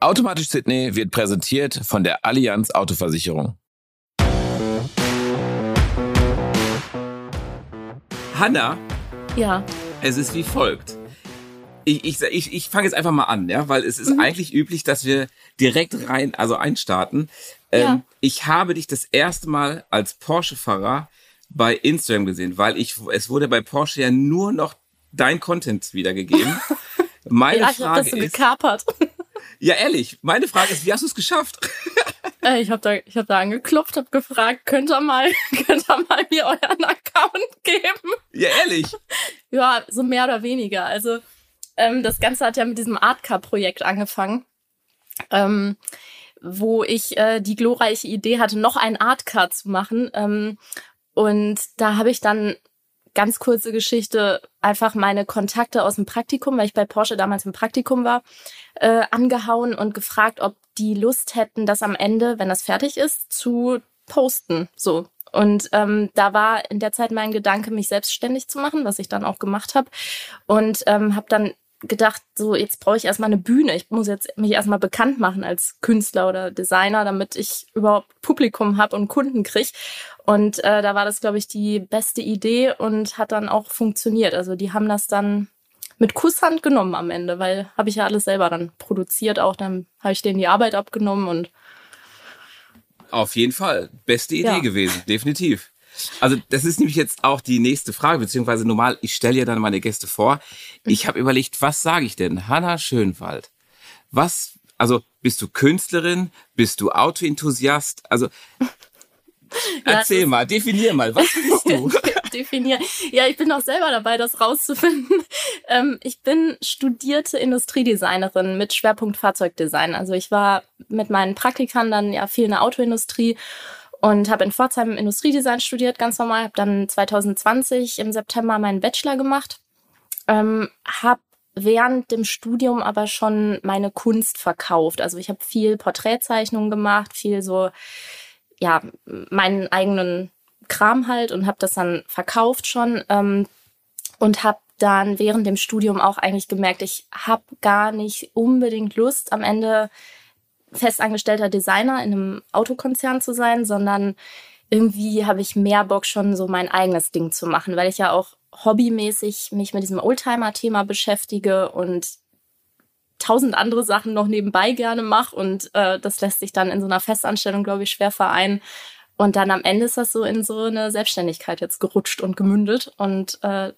Automatisch Sydney wird präsentiert von der Allianz Autoversicherung. Hanna, Ja. es ist wie folgt. Ich, ich, ich, ich fange jetzt einfach mal an, ja, weil es ist Mhm. eigentlich üblich, dass wir direkt rein, also einstarten. Ähm, Ja. Ich habe dich das erste Mal als Porsche-Fahrer bei Instagram gesehen, weil ich, es wurde bei Porsche ja nur noch dein Content wiedergegeben. Meine ja, ich Frage das so ist, gekapert. Ja ehrlich, meine Frage ist, wie hast du es geschafft? Äh, ich habe da, ich hab da angeklopft, habe gefragt, könnt ihr mal, könnt ihr mal mir euren Account geben? ja ehrlich. Ja, so mehr oder weniger. Also ähm, das Ganze hat ja mit diesem Artcar-Projekt angefangen, ähm, wo ich äh, die glorreiche Idee hatte, noch ein Artcar zu machen. Ähm, und da habe ich dann ganz kurze Geschichte, einfach meine Kontakte aus dem Praktikum, weil ich bei Porsche damals im Praktikum war, äh, angehauen und gefragt, ob die Lust hätten, das am Ende, wenn das fertig ist, zu posten. So. Und ähm, da war in der Zeit mein Gedanke, mich selbstständig zu machen, was ich dann auch gemacht habe. Und ähm, habe dann gedacht, so jetzt brauche ich erstmal eine Bühne. Ich muss jetzt mich erstmal bekannt machen als Künstler oder Designer, damit ich überhaupt Publikum habe und Kunden krieg. Und äh, da war das, glaube ich, die beste Idee und hat dann auch funktioniert. Also die haben das dann mit Kusshand genommen am Ende, weil habe ich ja alles selber dann produziert auch. Dann habe ich denen die Arbeit abgenommen und Auf jeden Fall. Beste Idee Ja. gewesen, definitiv. Also das ist nämlich jetzt auch die nächste Frage, beziehungsweise normal, ich stelle ja dann meine Gäste vor. Ich habe überlegt, was sage ich denn? Hanna Schönwald. Was, also bist du Künstlerin? Bist du Autoenthusiast? Also erzähl es mal, definier mal, was bist du? definieren. Ja, ich bin auch selber dabei, das rauszufinden. Ähm, ich bin studierte Industriedesignerin mit Schwerpunkt Fahrzeugdesign. Also ich war mit meinen Praktikern dann ja viel in der Autoindustrie und habe in Pforzheim Industriedesign studiert, ganz normal. Habe dann 2020 im September meinen Bachelor gemacht. Ähm, habe während dem Studium aber schon meine Kunst verkauft. Also ich habe viel Porträtzeichnungen gemacht, viel so ja meinen eigenen Kram halt und habe das dann verkauft schon ähm, und habe dann während dem Studium auch eigentlich gemerkt, ich habe gar nicht unbedingt Lust am Ende festangestellter Designer in einem Autokonzern zu sein, sondern irgendwie habe ich mehr Bock schon so mein eigenes Ding zu machen, weil ich ja auch hobbymäßig mich mit diesem Oldtimer-Thema beschäftige und tausend andere Sachen noch nebenbei gerne mache und äh, das lässt sich dann in so einer Festanstellung, glaube ich, schwer vereinen. Und dann am Ende ist das so in so eine Selbstständigkeit jetzt gerutscht und gemündet und äh,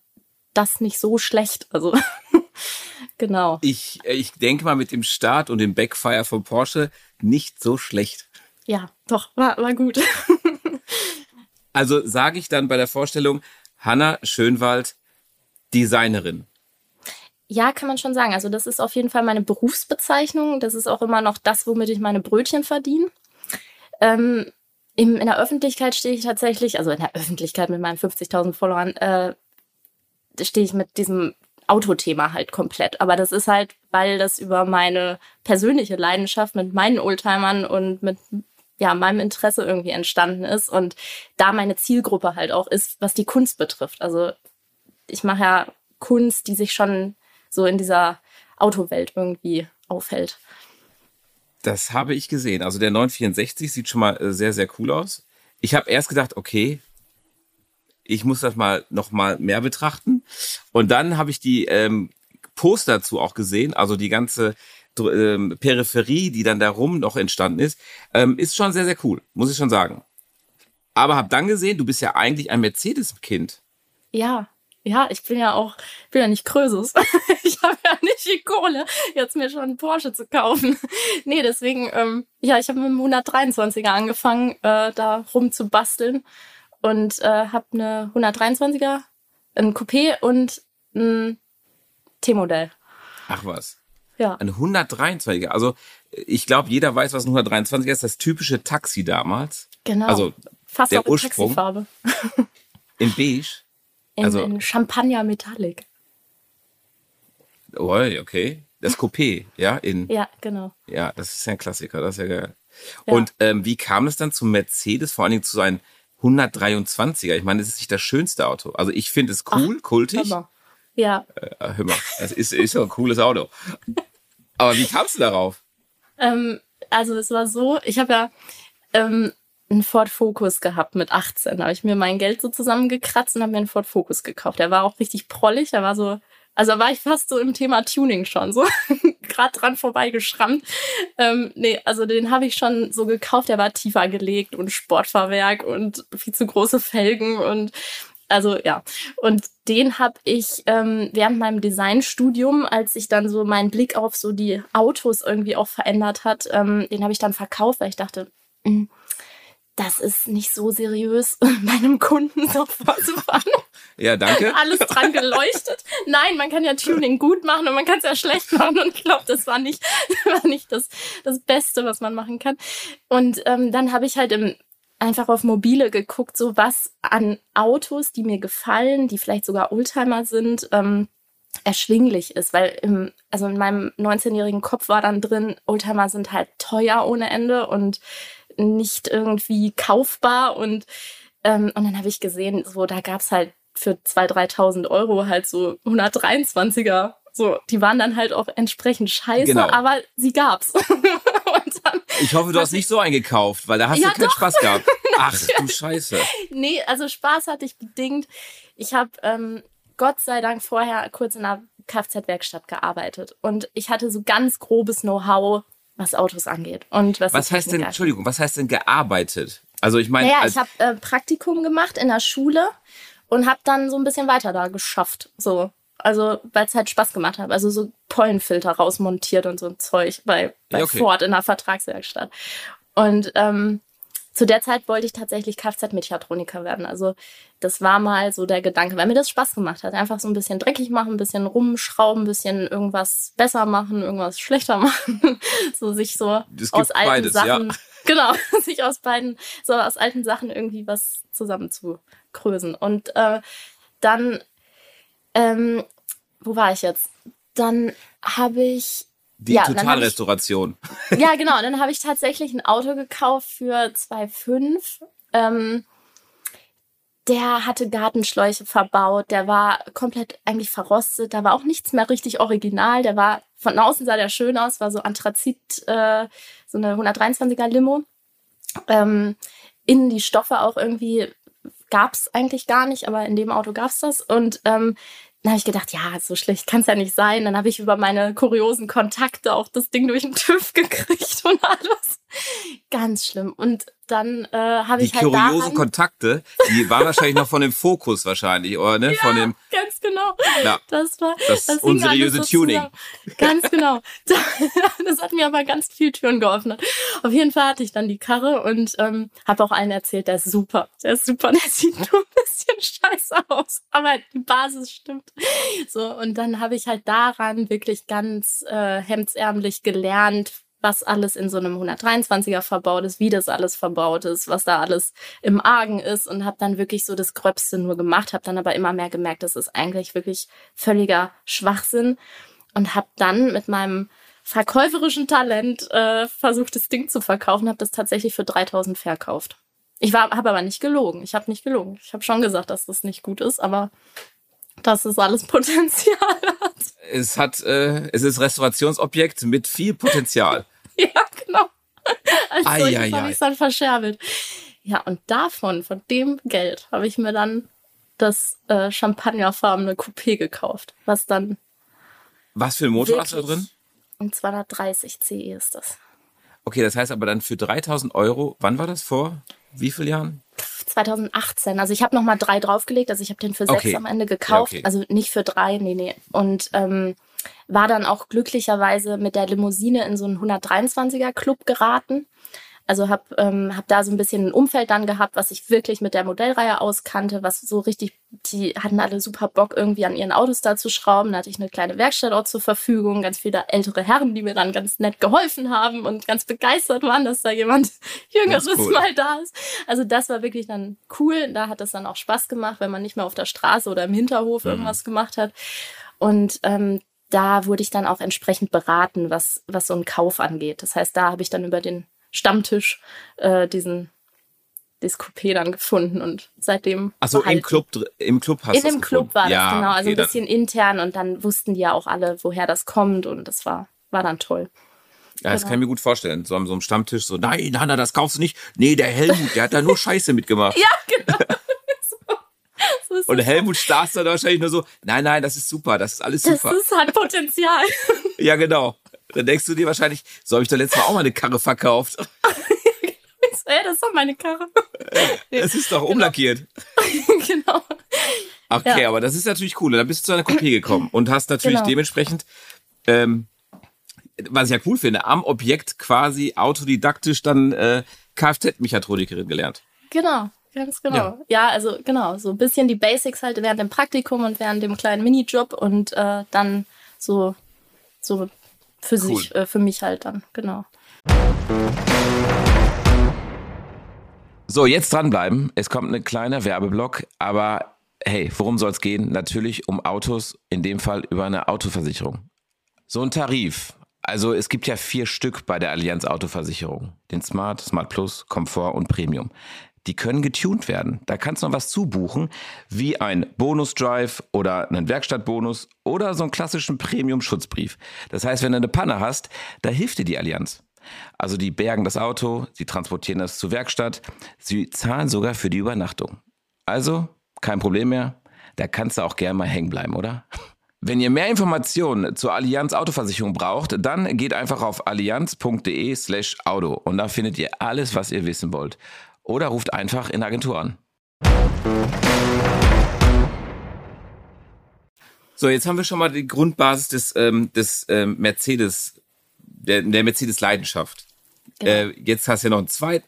das nicht so schlecht. Also genau. Ich, äh, ich denke mal mit dem Start und dem Backfire von Porsche nicht so schlecht. Ja, doch, war, war gut. Also sage ich dann bei der Vorstellung, Hanna Schönwald, Designerin. Ja, kann man schon sagen. Also das ist auf jeden Fall meine Berufsbezeichnung. Das ist auch immer noch das, womit ich meine Brötchen verdiene. Ähm, im, in der Öffentlichkeit stehe ich tatsächlich, also in der Öffentlichkeit mit meinen 50.000 Followern, äh, stehe ich mit diesem Autothema halt komplett. Aber das ist halt, weil das über meine persönliche Leidenschaft mit meinen Oldtimern und mit ja, meinem Interesse irgendwie entstanden ist und da meine Zielgruppe halt auch ist, was die Kunst betrifft. Also ich mache ja Kunst, die sich schon so in dieser Autowelt irgendwie aufhält. Das habe ich gesehen. Also der 964 sieht schon mal äh, sehr, sehr cool aus. Ich habe erst gedacht, okay, ich muss das mal noch mal mehr betrachten. Und dann habe ich die ähm, Poster dazu auch gesehen, also die ganze ähm, Peripherie, die dann darum noch entstanden ist, ähm, ist schon sehr, sehr cool, muss ich schon sagen. Aber habe dann gesehen, du bist ja eigentlich ein Mercedes-Kind. Ja, ja, ich bin ja auch, bin ja nicht Krösus. ich habe ja nicht die Kohle, jetzt mir schon einen Porsche zu kaufen. nee, deswegen, ähm, ja, ich habe mit dem 123er angefangen, äh, da rumzubasteln und äh, habe eine 123er, ein Coupé und ein T-Modell. Ach was. Ja. Ein 123er. Also ich glaube, jeder weiß, was ein 123er ist. Das typische Taxi damals. Genau. Also Fast der auch Ursprung. Taxifarbe. in beige. In, Also- in Champagner Metallic. Oh, okay. Das Coupé, ja, in, ja. Ja, genau. das ist ja ein Klassiker, das ist ja geil. Ja. Und ähm, wie kam es dann zum Mercedes, vor allen Dingen zu seinem 123er? Ich meine, das ist nicht das schönste Auto. Also ich finde es cool, kultig. Aber, ja, Äh, hör mal, es ist, ist ja ein cooles Auto. Aber wie kamst du darauf? Ähm, also es war so, ich habe ja ähm, einen Ford Focus gehabt mit 18. Da habe ich mir mein Geld so zusammengekratzt und habe mir einen Ford Focus gekauft. Der war auch richtig prollig, der war so also war ich fast so im Thema Tuning schon, so gerade dran vorbeigeschrammt. Ähm, nee, also den habe ich schon so gekauft, der war tiefer gelegt und Sportfahrwerk und viel zu große Felgen und also ja. Und den habe ich ähm, während meinem Designstudium, als sich dann so mein Blick auf so die Autos irgendwie auch verändert hat, ähm, den habe ich dann verkauft, weil ich dachte, mh, hm, das ist nicht so seriös, meinem Kunden so vorzufahren. Ja, danke. Alles dran geleuchtet. Nein, man kann ja Tuning gut machen und man kann es ja schlecht machen. Und ich glaube, das war nicht, war nicht das, das Beste, was man machen kann. Und ähm, dann habe ich halt im, einfach auf mobile geguckt, so was an Autos, die mir gefallen, die vielleicht sogar Oldtimer sind, ähm, erschwinglich ist, weil im, also in meinem 19-jährigen Kopf war dann drin, Oldtimer sind halt teuer ohne Ende und nicht irgendwie kaufbar und ähm, und dann habe ich gesehen, so da gab's halt für 2.000, 3.000 Euro halt so 123er. So, die waren dann halt auch entsprechend scheiße, genau. aber sie gab's. ich hoffe, du hast nicht so eingekauft, weil da hast ja, du keinen doch. Spaß gehabt. Ach du Scheiße. Nee, also Spaß hatte ich bedingt. Ich habe ähm, Gott sei Dank vorher kurz in einer Kfz-Werkstatt gearbeitet und ich hatte so ganz grobes Know-how, was Autos angeht. Und was, was heißt denn, Entschuldigung, was heißt denn gearbeitet? Also ich meine. Naja, ich habe äh, Praktikum gemacht in der Schule und habe dann so ein bisschen weiter da geschafft. So. Also, weil es halt Spaß gemacht hat. Also so Pollenfilter rausmontiert und so ein Zeug bei, bei okay. Ford in der Vertragswerkstatt. Und ähm, zu der Zeit wollte ich tatsächlich Kfz-Mechatroniker werden. Also das war mal so der Gedanke, weil mir das Spaß gemacht hat. Einfach so ein bisschen dreckig machen, ein bisschen rumschrauben, ein bisschen irgendwas besser machen, irgendwas schlechter machen. so sich so aus alten beides, Sachen, ja. genau, sich aus beiden, so aus alten Sachen irgendwie was zusammenzukrösen. Und äh, dann, ähm, wo war ich jetzt? Dann habe ich die ja, Totalrestauration. ja, genau. Dann habe ich tatsächlich ein Auto gekauft für 2,5. Ähm, der hatte Gartenschläuche verbaut, der war komplett eigentlich verrostet, da war auch nichts mehr richtig original, der war, von außen sah der schön aus, war so Anthrazit, äh, so eine 123er Limo. Ähm, innen die Stoffe auch irgendwie gab's eigentlich gar nicht, aber in dem Auto gab's das. Und ähm, dann habe ich gedacht, ja, so schlecht kann es ja nicht sein. Dann habe ich über meine kuriosen Kontakte auch das Ding durch den TÜV gekriegt und alles. Ganz schlimm. Und dann äh, habe ich halt Die kuriosen Kontakte, die waren wahrscheinlich noch von dem Fokus wahrscheinlich, oder ne? Ja, von dem. Ja, das war das, das unseriöse Tuning. Ganz genau. Das hat mir aber ganz viel Türen geöffnet. Auf jeden Fall hatte ich dann die Karre und ähm, habe auch allen erzählt, der ist super. Der ist super, der sieht nur ein bisschen scheiße aus, aber die Basis stimmt. So und dann habe ich halt daran wirklich ganz äh, hemdsärmlich gelernt, was alles in so einem 123er verbaut ist, wie das alles verbaut ist, was da alles im Argen ist und habe dann wirklich so das Gröbste nur gemacht, habe dann aber immer mehr gemerkt, das ist eigentlich wirklich völliger Schwachsinn und habe dann mit meinem verkäuferischen Talent äh, versucht, das Ding zu verkaufen, habe das tatsächlich für 3000 verkauft. Ich habe aber nicht gelogen. Ich habe nicht gelogen. Ich habe schon gesagt, dass das nicht gut ist, aber dass es alles Potenzial hat. Es hat, äh, es ist Restaurationsobjekt mit viel Potenzial. ja, genau. Als ai, ai, habe ich es dann verscherbelt. Ja, und davon, von dem Geld, habe ich mir dann das äh, champagnerfarbene Coupé gekauft, was dann. Was für ein Motor hast du da drin? Und 230 CE ist das. Okay, das heißt aber dann für 3000 Euro, wann war das vor? Wie vielen Jahren? 2018. Also ich habe noch mal drei draufgelegt. Also ich habe den für sechs okay. am Ende gekauft. Ja, okay. Also nicht für drei, nee, nee. Und ähm, war dann auch glücklicherweise mit der Limousine in so einen 123er Club geraten. Also habe ähm, hab da so ein bisschen ein Umfeld dann gehabt, was ich wirklich mit der Modellreihe auskannte, was so richtig, die hatten alle super Bock irgendwie an ihren Autos da zu schrauben. Da hatte ich eine kleine Werkstatt auch zur Verfügung, ganz viele ältere Herren, die mir dann ganz nett geholfen haben und ganz begeistert waren, dass da jemand Jüngeres cool. mal da ist. Also das war wirklich dann cool. Da hat es dann auch Spaß gemacht, wenn man nicht mehr auf der Straße oder im Hinterhof mhm. irgendwas gemacht hat. Und ähm, da wurde ich dann auch entsprechend beraten, was, was so einen Kauf angeht. Das heißt, da habe ich dann über den Stammtisch äh, diesen das Coupé dann gefunden und seitdem. Also im Club, im Club hast du In dem Club war ja, das, genau. Also okay, ein bisschen intern und dann wussten die ja auch alle, woher das kommt und das war, war dann toll. Ja, das genau. kann ich mir gut vorstellen. So an so einem Stammtisch so, nein, Hanna, das kaufst du nicht. Nee, der Helmut, der hat da nur Scheiße mitgemacht. ja, genau. So, so Und Helmut starrst dann wahrscheinlich nur so, nein, nein, das ist super, das ist alles super. Das ist, hat Potenzial. ja, genau. Dann denkst du dir wahrscheinlich, so habe ich doch letztes Mal auch mal eine Karre verkauft. ja, das ist doch meine Karre. Es ist doch umlackiert. genau. Okay, ja. aber das ist natürlich cool. Dann bist du zu einer Kopie gekommen und hast natürlich genau. dementsprechend, ähm, was ich ja cool finde, am Objekt quasi autodidaktisch dann äh, Kfz-Mechatronikerin gelernt. Genau. Ganz genau. Ja. ja. also genau, so ein bisschen die Basics halt während dem Praktikum und während dem kleinen Minijob und äh, dann so, so für cool. sich, äh, für mich halt dann, genau. So, jetzt dranbleiben. Es kommt ein kleiner Werbeblock, aber hey, worum soll es gehen? Natürlich um Autos, in dem Fall über eine Autoversicherung. So ein Tarif. Also es gibt ja vier Stück bei der Allianz Autoversicherung. Den Smart, Smart Plus, Komfort und Premium. Die können getuned werden. Da kannst du noch was zubuchen, wie ein Bonus-Drive oder einen Werkstattbonus oder so einen klassischen Premium-Schutzbrief. Das heißt, wenn du eine Panne hast, da hilft dir die Allianz. Also die bergen das Auto, sie transportieren das zur Werkstatt, sie zahlen sogar für die Übernachtung. Also kein Problem mehr, da kannst du auch gerne mal hängen bleiben, oder? Wenn ihr mehr Informationen zur Allianz Autoversicherung braucht, dann geht einfach auf allianz.de slash Auto und da findet ihr alles, was ihr wissen wollt. Oder ruft einfach in der Agentur an. So, jetzt haben wir schon mal die Grundbasis des, ähm, des ähm, Mercedes der, der Mercedes-Leidenschaft. Genau. Äh, jetzt hast du ja noch einen zweiten.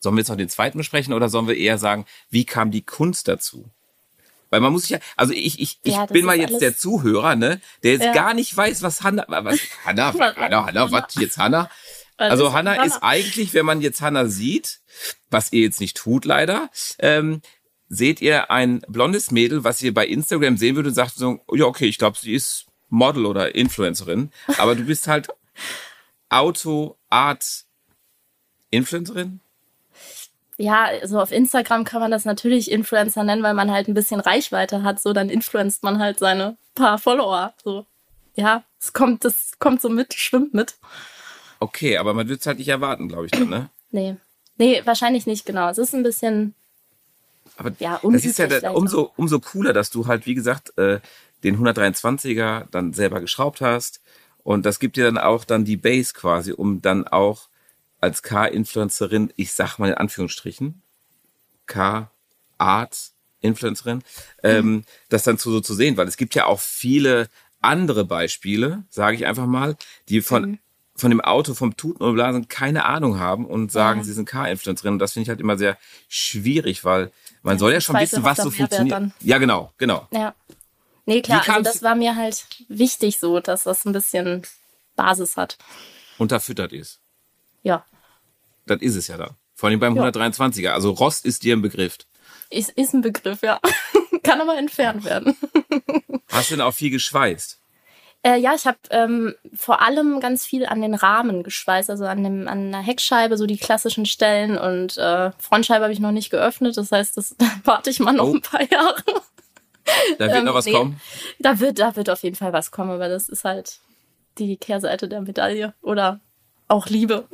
Sollen wir jetzt noch den zweiten besprechen oder sollen wir eher sagen, wie kam die Kunst dazu? Weil man muss sich ja, also ich, ich, ich ja, bin mal jetzt der Zuhörer, ne, der jetzt ja. gar nicht weiß, was Hanna, was, Hanna, Hanna, Hanna, was jetzt Hanna? Also Hanna ist, ist eigentlich, wenn man jetzt Hanna sieht, was ihr jetzt nicht tut leider, ähm, seht ihr ein blondes Mädel, was ihr bei Instagram sehen würdet und sagt so, ja okay, ich glaube, sie ist Model oder Influencerin, aber du bist halt Auto-Art-Influencerin? Ja, also auf Instagram kann man das natürlich Influencer nennen, weil man halt ein bisschen Reichweite hat. So, dann influenzt man halt seine paar Follower. So, ja, es kommt, das kommt so mit, schwimmt mit. Okay, aber man wird es halt nicht erwarten, glaube ich, dann, ne? nee. Nee, wahrscheinlich nicht, genau. Es ist ein bisschen. Aber ja, das ist ja der, umso, umso cooler, dass du halt, wie gesagt, äh, den 123er dann selber geschraubt hast und das gibt dir dann auch dann die Base quasi, um dann auch als K-Influencerin, ich sag mal in Anführungsstrichen, K-Art-Influencerin, ähm, mhm. das dann zu, so zu sehen, weil es gibt ja auch viele andere Beispiele, sage ich einfach mal, die von mhm. Von dem Auto, vom Tuten und Blasen keine Ahnung haben und sagen, ja. sie sind K-Influencerin. Und das finde ich halt immer sehr schwierig, weil man ja, soll ja schon wissen, was so funktioniert. Dann. Ja, genau, genau. Ja. Nee, klar, also das war mir halt wichtig so, dass das ein bisschen Basis hat. Unterfüttert ist. Ja. Das ist es ja dann. Vor allem beim ja. 123er. Also Rost ist dir ein Begriff. Ist, ist ein Begriff, ja. Kann aber entfernt werden. Hast du denn auch viel geschweißt? Äh, ja, ich habe ähm, vor allem ganz viel an den Rahmen geschweißt, also an, dem, an der Heckscheibe, so die klassischen Stellen. Und äh, Frontscheibe habe ich noch nicht geöffnet. Das heißt, das warte ich mal noch oh. ein paar Jahre. Da wird ähm, noch was nee, kommen? Da wird, da wird auf jeden Fall was kommen, aber das ist halt die Kehrseite der Medaille. Oder auch Liebe.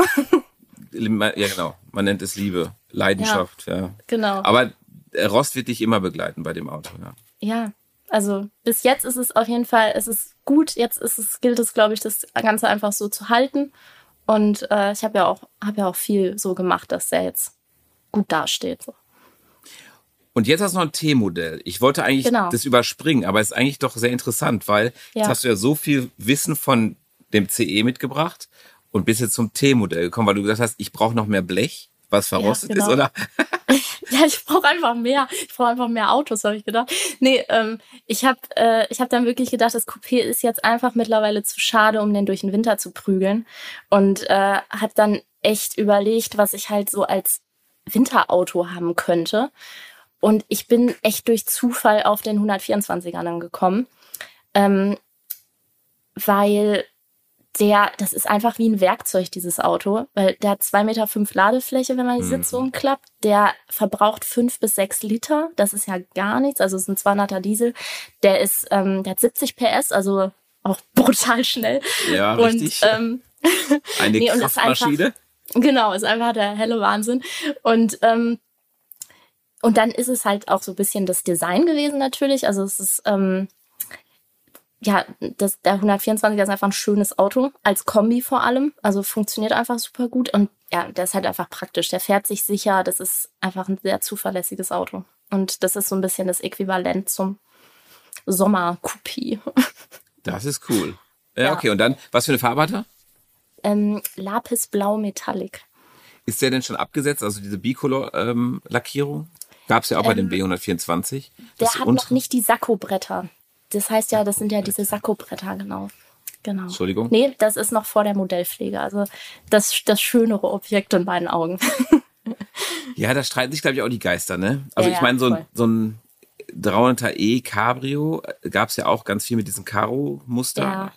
ja, genau. Man nennt es Liebe. Leidenschaft, ja. ja. Genau. Aber Rost wird dich immer begleiten bei dem Auto, ja. Ja, also bis jetzt ist es auf jeden Fall, es ist gut. Jetzt ist es, gilt es, glaube ich, das Ganze einfach so zu halten. Und äh, ich habe ja auch, habe ja auch viel so gemacht, dass der jetzt gut dasteht. So. Und jetzt hast du noch ein T-Modell. Ich wollte eigentlich genau. das überspringen, aber es ist eigentlich doch sehr interessant, weil ja. jetzt hast du ja so viel Wissen von dem CE mitgebracht und bist jetzt zum T-Modell gekommen, weil du gesagt hast, ich brauche noch mehr Blech, was verrostet ja, genau. ist, oder? ja, ich brauche einfach mehr. Ich brauche einfach mehr Autos, habe ich gedacht. Nee, ähm, ich habe äh, ich hab dann wirklich gedacht, das Coupé ist jetzt einfach mittlerweile zu schade, um den durch den Winter zu prügeln. Und äh, habe dann echt überlegt, was ich halt so als Winterauto haben könnte. Und ich bin echt durch Zufall auf den 124er dann gekommen, ähm, weil der, das ist einfach wie ein Werkzeug, dieses Auto, weil der hat zwei Meter fünf Ladefläche, wenn man die Sitzung mhm. klappt. Der verbraucht fünf bis sechs Liter. Das ist ja gar nichts. Also es ist ein 200er Diesel. Der ist, ähm, der hat 70 PS, also auch brutal schnell. Ja, und, richtig. Ähm, Eine Nee, ist Kraftmaschine. Genau, ist einfach der helle Wahnsinn. Und, ähm, und dann ist es halt auch so ein bisschen das Design gewesen natürlich. Also es ist, ähm, ja, das, der 124 ist einfach ein schönes Auto, als Kombi vor allem. Also funktioniert einfach super gut. Und ja, der ist halt einfach praktisch. Der fährt sich sicher. Das ist einfach ein sehr zuverlässiges Auto. Und das ist so ein bisschen das Äquivalent zum Sommer-Coupé. Das ist cool. Ja, Ja. okay. Und dann, was für eine Farbe hat er? ähm, Lapis Blau Metallic. Ist der denn schon abgesetzt? Also diese Bicolor-Lackierung? Gab es ja auch bei dem B124. Ähm, Der Das hat noch nicht die Sakko-Bretter. Das heißt ja, das sind ja diese Sakko-Bretter, genau. Genau. Entschuldigung? Nee, das ist noch vor der Modellpflege. Also das, das schönere Objekt in meinen Augen. Ja, da streiten sich, glaube ich, auch die Geister, ne? Also Ja, ich meine, so, voll. so ein 300e Cabrio gab es ja auch ganz viel mit diesem Karo-Muster. Ja.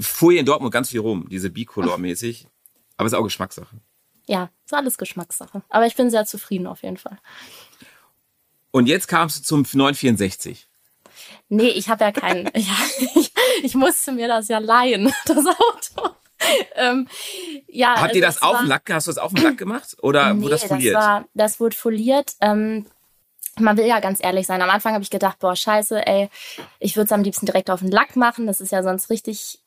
Fuhr hier in Dortmund ganz viel rum, diese Bicolor-mäßig. Aber ist auch Geschmackssache. Ja, ist alles Geschmackssache. Aber ich bin sehr zufrieden auf jeden Fall. Und jetzt kamst du zum 964. Nee, ich habe ja keinen. ja, ich, ich musste mir das ja leihen, das Auto. ähm, ja, Habt ihr also das es auf dem Lack, hast du das auf dem Lack gemacht? Oder Nee, wurde das foliert? Das, war, das wurde foliert. Ähm, man will ja ganz ehrlich sein. Am Anfang habe ich gedacht, boah, scheiße, ey, ich würde es am liebsten direkt auf den Lack machen. Das ist ja sonst richtig,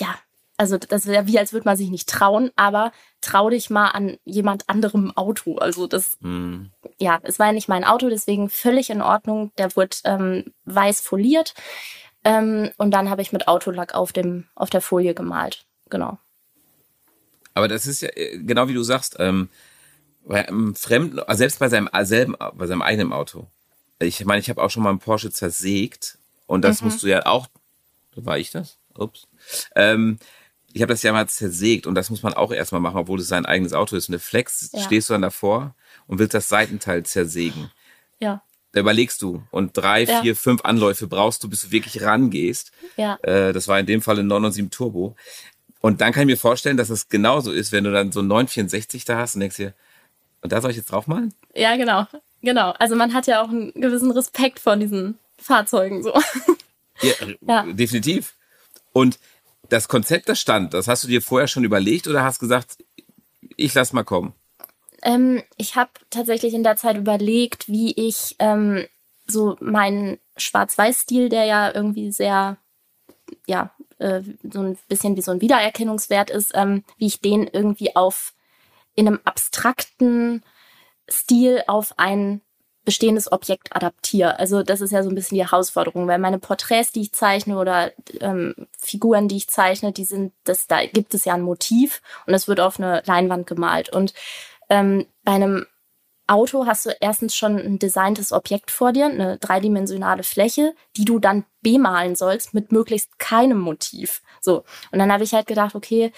ja, also das wäre wie, als würde man sich nicht trauen, aber trau dich mal an jemand anderem Auto. Also das, Hm. ja, es war ja nicht mein Auto, deswegen völlig in Ordnung. Der wurde ähm, weiß foliert. Ähm, und dann habe ich mit Autolack auf, dem, auf der Folie gemalt. Genau. Aber das ist ja äh, genau wie du sagst, ähm, bei einem fremden, also selbst bei seinem äh, selben, bei seinem eigenen Auto. Ich meine, ich habe auch schon mal einen Porsche zersägt und das musst du ja auch, war ich das? Ups. Ähm, ich habe das ja mal zersägt und das muss man auch erstmal machen, obwohl es sein eigenes Auto ist. Eine Flex Ja. stehst du dann davor und willst das Seitenteil zersägen. Ja, Da überlegst du und drei, Ja. vier, fünf Anläufe brauchst du, bis du wirklich rangehst. ja. Äh, das war in dem Fall ein 997 Turbo. Und dann kann ich mir vorstellen, dass es genauso ist, wenn du dann so einen 964 da hast und denkst dir, und da soll ich jetzt draufmalen? Ja, genau. Genau. Also man hat ja auch einen gewissen Respekt vor diesen Fahrzeugen so. Ja, Ja. definitiv. Und das Konzept, das stand, das hast du dir vorher schon überlegt oder hast gesagt, ich lass mal kommen? Ähm, ich habe tatsächlich in der Zeit überlegt, wie ich ähm, so meinen Schwarz-Weiß-Stil, der ja irgendwie sehr, ja, äh, so ein bisschen wie so ein Wiedererkennungswert ist, ähm, wie ich den irgendwie auf in einem abstrakten Stil auf ein bestehendes Objekt adaptiere. Also das ist ja so ein bisschen die Herausforderung, weil meine Porträts, die ich zeichne oder ähm, Figuren, die ich zeichne, die sind, das, da gibt es ja ein Motiv und das wird auf eine Leinwand gemalt. Und ähm, bei einem Auto hast du erstens schon ein designtes Objekt vor dir, eine dreidimensionale Fläche, die du dann bemalen sollst mit möglichst keinem Motiv. So. Und dann habe ich halt gedacht, okay,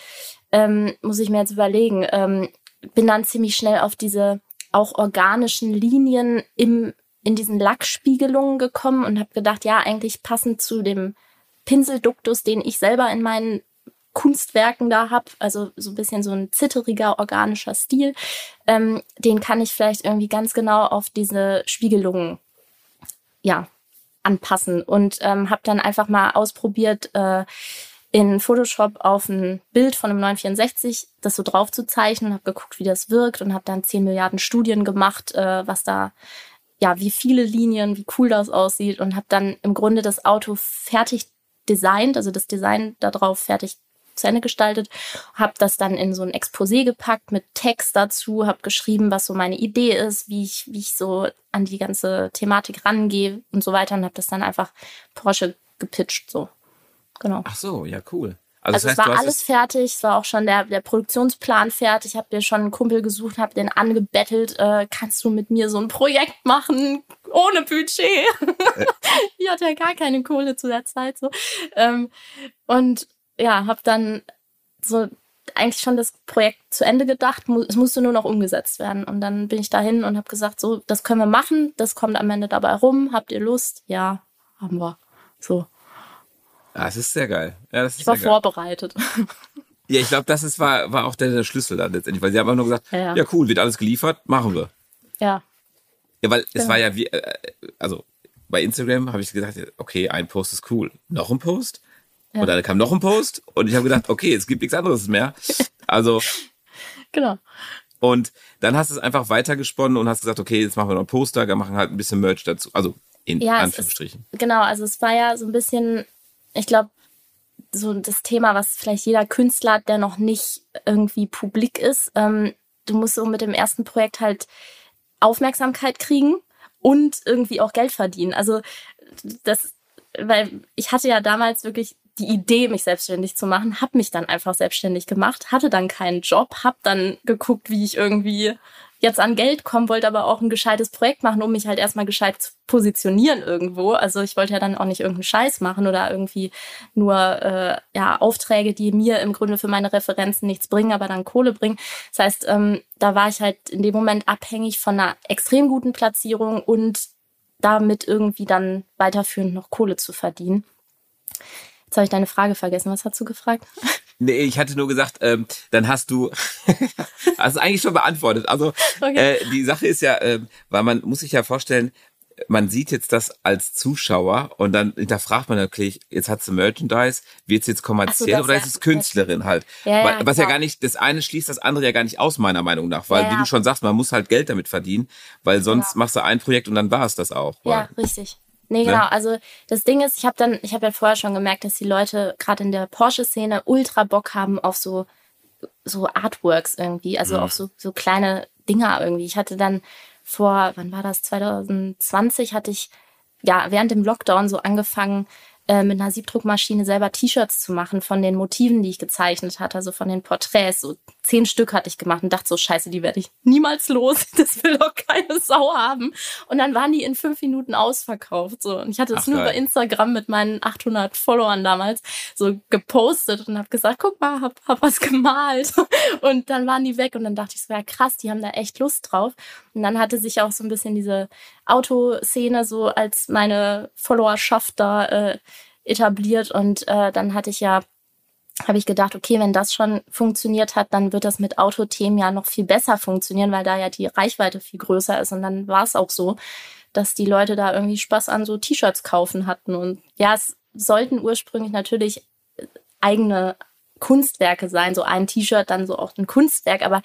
ähm, muss ich mir jetzt überlegen, ähm, bin dann ziemlich schnell auf diese auch organischen Linien im, in diesen Lackspiegelungen gekommen und habe gedacht, ja, eigentlich passend zu dem Pinselduktus, den ich selber in meinen Kunstwerken da habe, also so ein bisschen so ein zitteriger, organischer Stil, ähm, den kann ich vielleicht irgendwie ganz genau auf diese Spiegelungen ja, anpassen und ähm, habe dann einfach mal ausprobiert, äh, in Photoshop auf ein Bild von einem 964 das so drauf zu zeichnen, habe geguckt, wie das wirkt und habe dann 10 Milliarden Studien gemacht, äh, was da, ja, wie viele Linien, wie cool das aussieht und habe dann im Grunde das Auto fertig designt, also das Design darauf fertig zu Ende gestaltet, habe das dann in so ein Exposé gepackt mit Text dazu, habe geschrieben, was so meine Idee ist, wie ich, wie ich so an die ganze Thematik rangehe und so weiter und habe das dann einfach Porsche gepitcht, so. Genau. Ach so, ja, cool. Also, Also das es heißt, war du hast alles es, fertig, es war auch schon der, der Produktionsplan fertig. Ich habe dir schon einen Kumpel gesucht, habe den angebettelt, äh, kannst du mit mir so ein Projekt machen ohne Budget? ich hatte ja gar keine Kohle zu der Zeit so. Ähm, und ja, habe dann so eigentlich schon das Projekt zu Ende gedacht. Es musste nur noch umgesetzt werden. Und dann bin ich dahin und habe gesagt, so, das können wir machen. Das kommt am Ende dabei rum. Habt ihr Lust? Ja, haben wir. So, ah, das ist sehr geil. Ja, das ist ich war geil. vorbereitet. Ja, ich glaube, das ist, war, war auch der, der Schlüssel dann letztendlich, weil sie haben einfach nur gesagt, Ja, ja, ja. cool, wird alles geliefert, machen wir. ja, Ja, weil es Genau. war ja wie, äh, also bei Instagram habe ich gesagt, okay, ein Post ist cool. Noch ein Post? Und dann kam noch ein Post und ich habe gedacht, okay, es gibt nichts anderes mehr. Also. genau. Und dann hast du es einfach weitergesponnen und hast gesagt, okay, jetzt machen wir noch ein Poster, wir machen halt ein bisschen Merch dazu. Also in ja, Anführungsstrichen. Ist, genau, also es war ja so ein bisschen, ich glaube, so das Thema, was vielleicht jeder Künstler hat, der noch nicht irgendwie publik ist. Ähm, du musst so mit dem ersten Projekt halt Aufmerksamkeit kriegen und irgendwie auch Geld verdienen. Also das, weil ich hatte ja damals wirklich die Idee, mich selbstständig zu machen, habe mich dann einfach selbstständig gemacht, hatte dann keinen Job, habe dann geguckt, wie ich irgendwie jetzt an Geld kommen, wollte aber auch ein gescheites Projekt machen, um mich halt erstmal gescheit zu positionieren irgendwo. Also ich wollte ja dann auch nicht irgendeinen Scheiß machen oder irgendwie nur äh, ja Aufträge, die mir im Grunde für meine Referenzen nichts bringen, aber dann Kohle bringen. Das heißt, ähm, da war ich halt in dem Moment abhängig von einer extrem guten Platzierung und damit irgendwie dann weiterführend noch Kohle zu verdienen. Jetzt habe ich deine Frage vergessen. Was hast du gefragt? Nee, ich hatte nur gesagt, ähm, dann hast du, hast eigentlich schon beantwortet. Also okay. äh, die Sache ist ja, äh, weil man muss sich ja vorstellen, man sieht jetzt das als Zuschauer und dann hinterfragt man natürlich, jetzt hat sie Merchandise, wird es jetzt kommerziell so, oder ist es Künstlerin halt? Ja, ja, was ja gar nicht, das eine schließt das andere ja gar nicht aus, meiner Meinung nach, weil wie du schon sagst, man muss halt Geld damit verdienen, weil sonst machst du ein Projekt und dann war es das auch. Ja, richtig. Nee, ne? genau. Also das Ding ist, ich habe dann, ich habe ja vorher schon gemerkt, dass die Leute gerade in der Porsche-Szene ultra Bock haben auf so so Artworks irgendwie, also mhm. auf so so kleine Dinger irgendwie. Ich hatte dann vor, wann war das? 2020 hatte ich ja während dem Lockdown so angefangen, äh, mit einer Siebdruckmaschine selber T-Shirts zu machen von den Motiven, die ich gezeichnet hatte, also von den Porträts. So zehn Stück hatte ich gemacht und dachte so, scheiße, die werde ich niemals los. Das will doch keine Sau haben. Und dann waren die in fünf Minuten ausverkauft. So. Und ich hatte es nur geil. bei Instagram mit meinen 800 Followern damals so gepostet und habe gesagt, guck mal, hab, hab was gemalt. Und dann waren die weg und dann dachte ich so, ja krass, die haben da echt Lust drauf. Und dann hatte sich auch so ein bisschen diese Autoszene so als meine Followerschaft da äh, etabliert und äh, dann hatte ich ja habe ich gedacht, okay, wenn das schon funktioniert hat, dann wird das mit Autothemen ja noch viel besser funktionieren, weil da ja die Reichweite viel größer ist. Und dann war es auch so, dass die Leute da irgendwie Spaß an so T-Shirts kaufen hatten. Und ja, es sollten ursprünglich natürlich eigene Kunstwerke sein, so ein T-Shirt, dann so auch ein Kunstwerk. Aber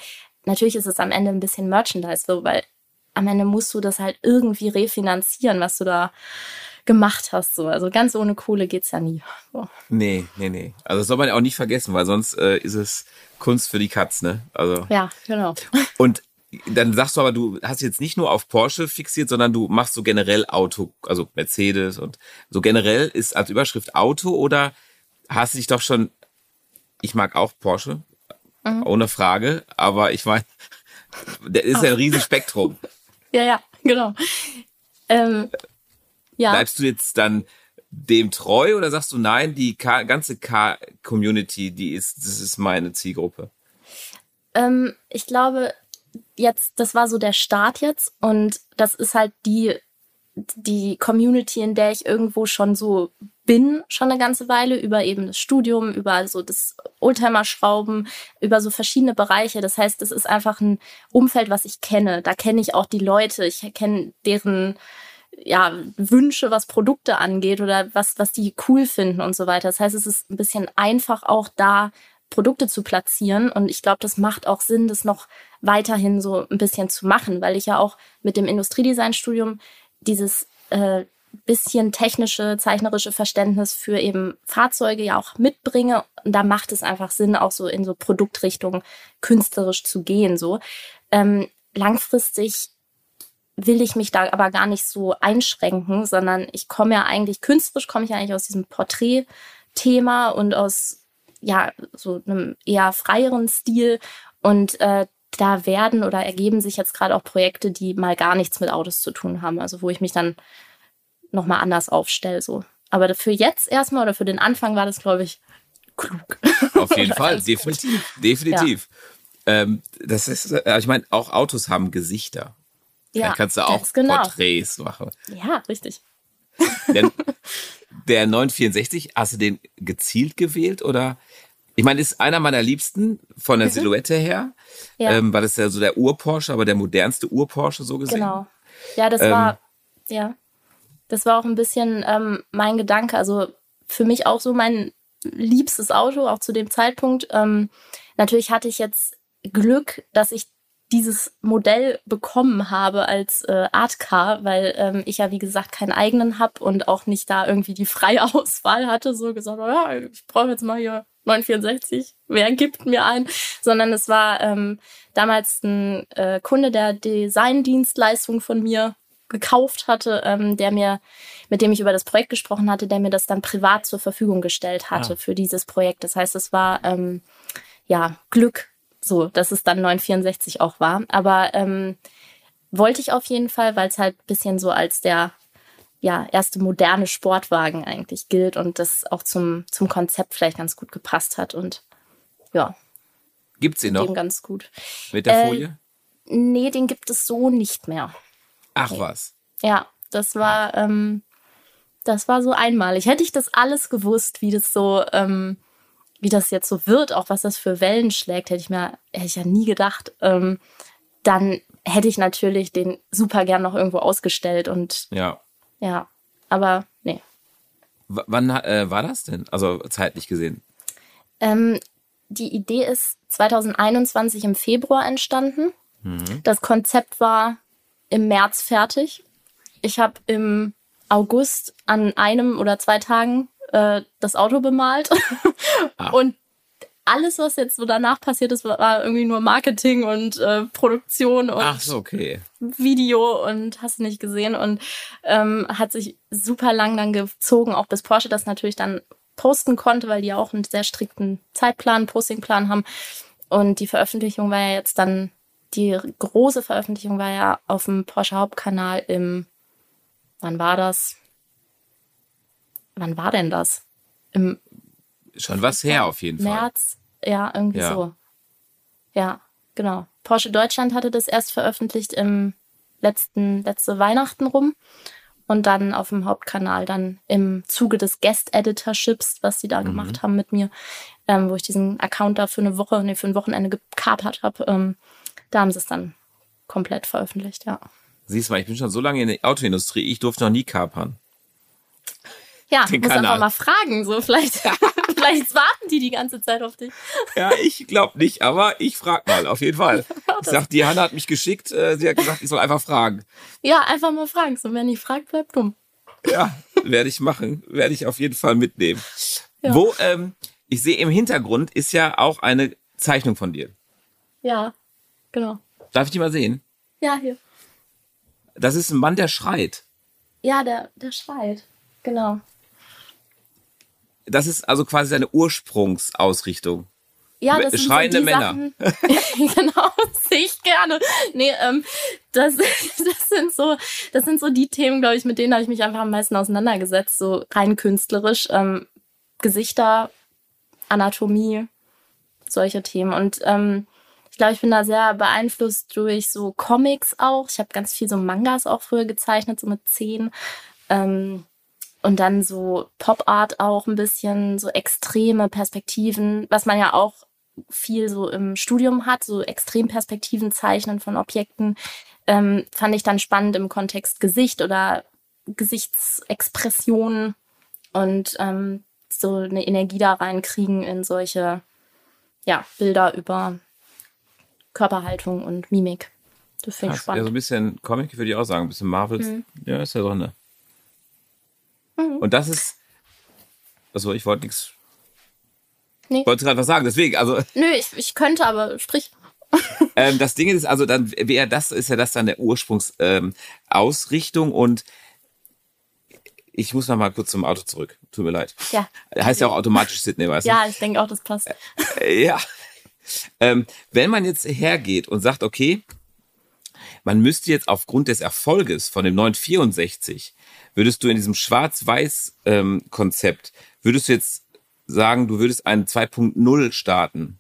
natürlich ist es am Ende ein bisschen Merchandise, so, weil am Ende musst du das halt irgendwie refinanzieren, was du da gemacht hast. So. Also ganz ohne Kohle geht's ja nie. So. Nee, nee, nee. Also das soll man ja auch nicht vergessen, weil sonst äh, ist es Kunst für die Katz, ne? Also. Ja, genau. Und dann sagst du aber, du hast jetzt nicht nur auf Porsche fixiert, sondern du machst so generell Auto, also Mercedes und so generell ist als Überschrift Auto oder hast du dich doch schon, ich mag auch Porsche, mhm. ohne Frage, aber ich meine, der ist ja ein Riesenspektrum. Ja, ja, genau. Ähm, ja. Bleibst du jetzt dann dem treu oder sagst du nein, die K ganze K-Community, die ist, das ist meine Zielgruppe? Ähm, ich glaube, jetzt, das war so der Start jetzt und das ist halt die, die Community, in der ich irgendwo schon so bin, schon eine ganze Weile, über eben das Studium, über so das Oldtimer-Schrauben, über so verschiedene Bereiche. Das heißt, es ist einfach ein Umfeld, was ich kenne. Da kenne ich auch die Leute, ich kenne deren ja, Wünsche, was Produkte angeht oder was, was die cool finden und so weiter. Das heißt, es ist ein bisschen einfach auch da Produkte zu platzieren. Und ich glaube, das macht auch Sinn, das noch weiterhin so ein bisschen zu machen, weil ich ja auch mit dem Industriedesign-Studium dieses äh, bisschen technische, zeichnerische Verständnis für eben Fahrzeuge ja auch mitbringe. Und da macht es einfach Sinn, auch so in so Produktrichtung künstlerisch zu gehen. So ähm, langfristig will ich mich da aber gar nicht so einschränken, sondern ich komme ja eigentlich künstlerisch komme ich eigentlich aus diesem Porträtthema und aus ja so einem eher freieren Stil und äh, da werden oder ergeben sich jetzt gerade auch Projekte, die mal gar nichts mit Autos zu tun haben, also wo ich mich dann noch mal anders aufstelle so. Aber für jetzt erstmal oder für den Anfang war das glaube ich klug. Auf jeden Fall, definitiv, definitiv. Ja. Ähm, das ist, äh, ich meine, auch Autos haben Gesichter. Ja, Dann kannst du auch genau. Porträts machen. Ja, richtig. Der, der 964, hast du den gezielt gewählt oder? Ich meine, ist einer meiner liebsten von der mhm. Silhouette her, ja. ähm, weil das ja so der Ur-Porsche, aber der modernste Ur-Porsche so gesehen. Genau. Ja, das ähm, war, ja, das war auch ein bisschen ähm, mein Gedanke. Also für mich auch so mein liebstes Auto, auch zu dem Zeitpunkt. Ähm, natürlich hatte ich jetzt Glück, dass ich dieses Modell bekommen habe als äh, Art Car, weil ähm, ich ja wie gesagt keinen eigenen hab und auch nicht da irgendwie die freie Auswahl hatte, so gesagt, oh ja, ich brauche jetzt mal hier 964, wer gibt mir ein, sondern es war ähm, damals ein äh, Kunde, der Designdienstleistung von mir gekauft hatte, ähm, der mir, mit dem ich über das Projekt gesprochen hatte, der mir das dann privat zur Verfügung gestellt hatte ah. für dieses Projekt. Das heißt, es war ähm, ja Glück, so, dass es dann 964 auch war. Aber ähm, wollte ich auf jeden Fall, weil es halt bisschen so als der ja, erste moderne Sportwagen eigentlich gilt und das auch zum, zum Konzept vielleicht ganz gut gepasst hat und ja. Gibt's ihn noch? Dem ganz gut. Mit der äh, Folie? Nee, den gibt es so nicht mehr. Ach was. Ja, das war, ähm, das war so einmalig. Hätte ich das alles gewusst, wie das so, ähm, wie das jetzt so wird, auch was das für Wellen schlägt, hätte ich mir, hätte ich ja nie gedacht. Ähm, dann hätte ich natürlich den super gern noch irgendwo ausgestellt und ja, ja, aber nee. W wann äh, war das denn? Also zeitlich gesehen? Ähm, die Idee ist 2021 im Februar entstanden. Mhm. Das Konzept war im März fertig. Ich habe im August an einem oder zwei Tagen äh, das Auto bemalt. Ah. Und alles, was jetzt so danach passiert ist, war irgendwie nur Marketing und äh, Produktion und so, okay. Video und hast du nicht gesehen und ähm, hat sich super lang dann gezogen, auch bis Porsche das natürlich dann posten konnte, weil die ja auch einen sehr strikten Zeitplan, Postingplan haben. Und die Veröffentlichung war ja jetzt dann, die große Veröffentlichung war ja auf dem Porsche Hauptkanal im, wann war das? Wann war denn das? Im Schon was her auf jeden Fall. März, ja, irgendwie ja. so. Ja, genau. Porsche Deutschland hatte das erst veröffentlicht im letzten, letzte Weihnachten rum und dann auf dem Hauptkanal dann im Zuge des Guest-Editorships, was sie da mhm. gemacht haben mit mir, ähm, wo ich diesen Account da für eine Woche, nee, für ein Wochenende gekapert habe, ähm, da haben sie es dann komplett veröffentlicht, ja. Siehst du mal, ich bin schon so lange in der Autoindustrie, ich durfte noch nie kapern. Ja, Den muss Kanal. einfach mal fragen, so vielleicht, vielleicht warten die die ganze Zeit auf dich. Ja, ich glaube nicht, aber ich frag mal, auf jeden Fall. Ich sag, die Hanna hat mich geschickt, äh, sie hat gesagt, ich soll einfach fragen. Ja, einfach mal fragen. So, wer nicht fragt, bleibt dumm. Ja, werde ich machen, werde ich auf jeden Fall mitnehmen. Ja. Wo, ähm, ich sehe im Hintergrund ist ja auch eine Zeichnung von dir. Ja, genau. Darf ich die mal sehen? Ja, hier. Das ist ein Mann, der schreit. Ja, der, der schreit. Genau das ist also quasi seine Ursprungsausrichtung. Ja, das sind Schreiende so Männer. genau, sehe ich gerne. Nee, ähm, das, das sind so, das sind so die Themen, glaube ich, mit denen habe ich mich einfach am meisten auseinandergesetzt, so rein künstlerisch. Ähm, Gesichter, Anatomie, solche Themen. Und ähm, glaube, ich bin da sehr beeinflusst durch so Comics auch. Ich habe ganz viel so Mangas auch früher gezeichnet, so mit zehn. Ähm, und dann so Pop-Art auch ein bisschen, so extreme Perspektiven, was man ja auch viel so im Studium hat, so Extremperspektiven zeichnen von Objekten, ähm, fand ich dann spannend im Kontext Gesicht oder Gesichtsexpressionen und ähm, so eine Energie da reinkriegen in solche ja, Bilder über Körperhaltung und Mimik. Das finde ich spannend. Ja, so ein bisschen Comic, würde ich auch sagen, ein bisschen Marvels. Mhm. Ja, ist ja drin. Ne? Mhm. Und das ist. Also ich wollte nichts. Nee. Wollte gerade was sagen, deswegen, also. Nö, ich, ich könnte, aber sprich. ähm, das Ding ist also dann, wäre das, ist ja das dann der Ursprungsausrichtung ähm, und ich muss noch mal kurz zum Auto zurück. Tut mir leid. Ja. Heißt ja auch automatisch Sydney, weißt du? Ja, ich denke auch, das passt. Äh, ja. Ähm, wenn man jetzt hergeht und sagt, okay, man müsste jetzt aufgrund des Erfolges von dem 964 würdest du in diesem Schwarz-Weiß-Konzept, ähm, würdest du jetzt sagen, du würdest einen 2.0 starten?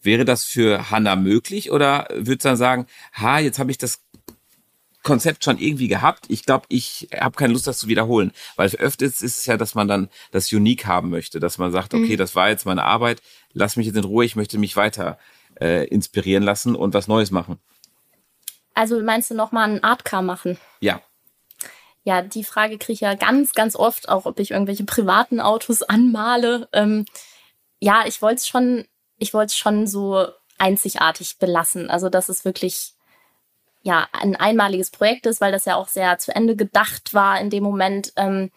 Wäre das für Hanna möglich oder würdest du dann sagen, ha, jetzt habe ich das Konzept schon irgendwie gehabt. Ich glaube, ich habe keine Lust, das zu wiederholen. Weil öfters ist es ja, dass man dann das Unique haben möchte, dass man sagt, okay, mhm. das war jetzt meine Arbeit, lass mich jetzt in Ruhe, ich möchte mich weiter äh, inspirieren lassen und was Neues machen. Also meinst du nochmal ein Artcar machen? Ja. ja, die Frage kriege ich ja ganz, ganz oft, auch ob ich irgendwelche privaten Autos anmale. Ähm, ja, ich wollte es schon, ich wollte es schon so einzigartig belassen. Also, dass es wirklich ja ein einmaliges Projekt ist, weil das ja auch sehr zu Ende gedacht war in dem Moment. Ähm,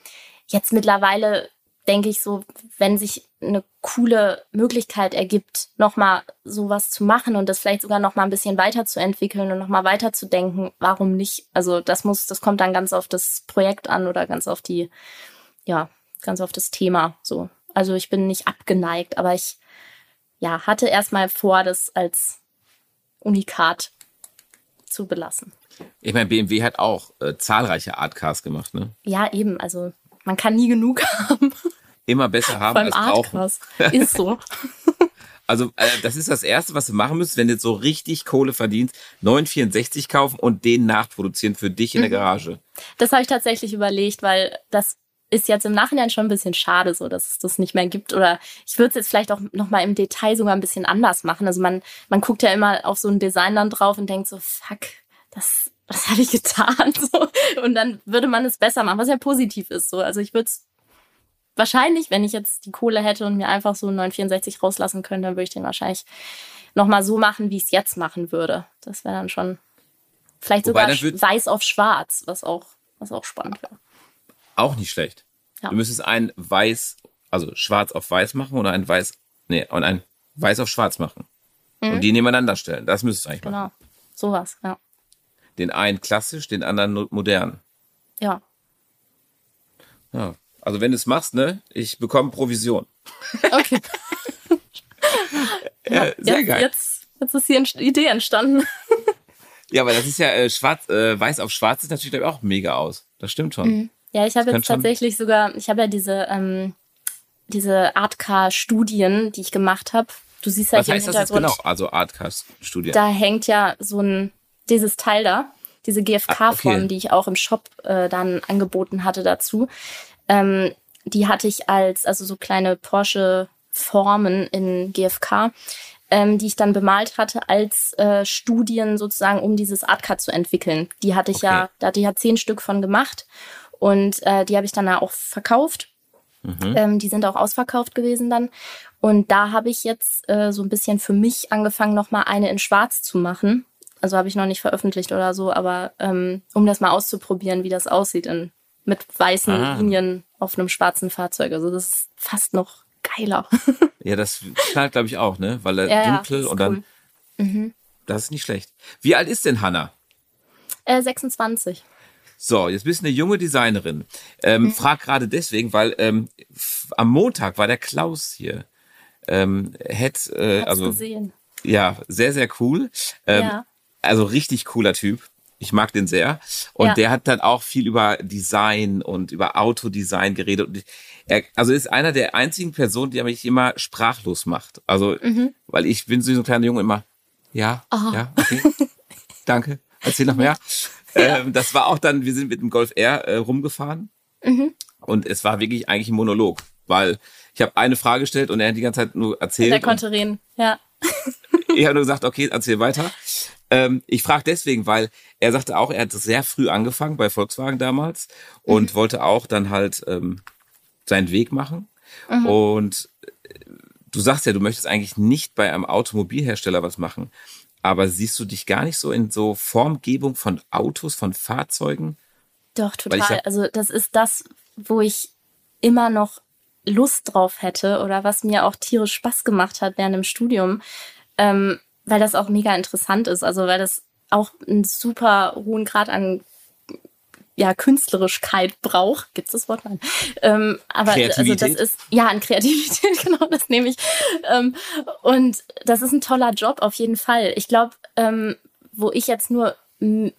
jetzt mittlerweile denke ich so, wenn sich eine coole Möglichkeit ergibt, nochmal sowas zu machen und das vielleicht sogar nochmal ein bisschen weiterzuentwickeln und nochmal weiterzudenken, warum nicht? Also das muss, das kommt dann ganz auf das Projekt an oder ganz auf die, ja, ganz auf das Thema so. Also ich bin nicht abgeneigt, aber ich ja, hatte erstmal vor, das als Unikat zu belassen. Ich meine, BMW hat auch äh, zahlreiche Artcars gemacht, ne? Ja, eben. Also man kann nie genug haben. Immer besser haben Beim als brauchen. Artcars. Ist so. Also äh, das ist das Erste, was du machen müsst, wenn du jetzt so richtig Kohle verdienst, 964 kaufen und den nachproduzieren für dich in der Garage. Das habe ich tatsächlich überlegt, weil das ist jetzt im Nachhinein schon ein bisschen schade, so dass es das nicht mehr gibt. Oder ich würde es jetzt vielleicht auch noch mal im Detail sogar ein bisschen anders machen. Also man, man guckt ja immer auf so ein Design dann drauf und denkt so, fuck, das, was habe ich getan? So. Und dann würde man es besser machen, was ja positiv ist. So. Also ich würde es wahrscheinlich, wenn ich jetzt die Kohle hätte und mir einfach so einen 964 rauslassen könnte, dann würde ich den wahrscheinlich noch mal so machen, wie ich es jetzt machen würde. Das wäre dann schon vielleicht Wobei, sogar dann weiß auf schwarz, was auch, was auch spannend wäre. Auch nicht schlecht. Ja. Du müsstest ein weiß, also schwarz auf weiß machen oder ein weiß, nee, und ein weiß auf schwarz machen. Und die nebeneinander stellen. Das müsstest du eigentlich machen. Genau. Sowas, ja. Den einen klassisch, den anderen modern. Ja. Ja. Also wenn du es machst, ne, ich bekomme Provision. Okay. Ja, sehr jetzt, geil. Jetzt, jetzt ist hier eine Idee entstanden. Ja, aber das ist ja äh, schwarz, äh, weiß auf schwarz sieht natürlich ich, auch mega aus. Das stimmt schon. Ja, ich habe jetzt schon- tatsächlich sogar, ich habe ja diese, ähm, diese Artcar-Studien, die ich gemacht habe. Du siehst ja Was hier im heißt das jetzt Hintergrund, genau? Also Artcast-Studie. da hängt ja so ein, dieses Teil da, diese GFK-Form, Ah, okay. die ich auch im Shop äh, dann angeboten hatte dazu. Ähm, die hatte ich als, also so kleine Porsche-Formen in GFK, ähm, die ich dann bemalt hatte als äh, Studien sozusagen, um dieses Artcar zu entwickeln. Die hatte ich ja, Okay. da hatte ich ja zehn Stück von gemacht und äh, die habe ich dann auch verkauft. Mhm. Ähm, die sind auch ausverkauft gewesen dann. Und da habe ich jetzt äh, so ein bisschen für mich angefangen, nochmal eine in Schwarz zu machen. Also habe ich noch nicht veröffentlicht oder so, aber ähm, um das mal auszuprobieren, wie das aussieht in, mit weißen Ah. Linien auf einem schwarzen Fahrzeug. Also das ist fast noch geiler. Ja, das knallt, glaube ich, auch, ne? Weil er Ja, ja, dunkel ist und dann. Das ist nicht schlecht. Wie alt ist denn Hanna? äh, 26. So, jetzt bist du eine junge Designerin. Ähm, Mhm. Frag gerade deswegen, weil ähm, am Montag war der Klaus hier. Ähm, Head, äh, also gesehen. ja, sehr, sehr cool. Ähm, Ja. Also richtig cooler Typ. Ich mag den sehr. Und Ja. der hat dann auch viel über Design und über Autodesign geredet. Und er, also ist einer der einzigen Personen, die mich immer sprachlos macht. Also, Mhm. weil ich bin so ein kleiner Junge immer, ja, Aha. ja, okay, danke, erzähl noch mehr. Ähm, das war auch dann, wir sind mit dem Golf R äh, rumgefahren. Mhm. Und es war wirklich eigentlich ein Monolog, weil ich habe eine Frage gestellt und er hat die ganze Zeit nur erzählt. Und- konnte reden. Ja. ich habe nur gesagt, okay, erzähl weiter. Ähm, ich frage deswegen, weil er sagte auch, er hat sehr früh angefangen bei Volkswagen damals und wollte auch dann halt ähm, seinen Weg machen. Und äh, du sagst ja, du möchtest eigentlich nicht bei einem Automobilhersteller was machen. Aber siehst du dich gar nicht so in so Formgebung von Autos, von Fahrzeugen? Doch, total. hab- also das ist das, wo ich immer noch Lust drauf hätte oder was mir auch tierisch Spaß gemacht hat während dem Studium, ähm, weil das auch mega interessant ist. Also weil das auch einen super hohen Grad an ja, Künstlerischkeit braucht. Gibt's das Wort? Nein. Ähm, aber also das ist, ja, an Kreativität, genau, das nehme ich. Ähm, und das ist ein toller Job auf jeden Fall. Ich glaube, ähm, wo ich jetzt nur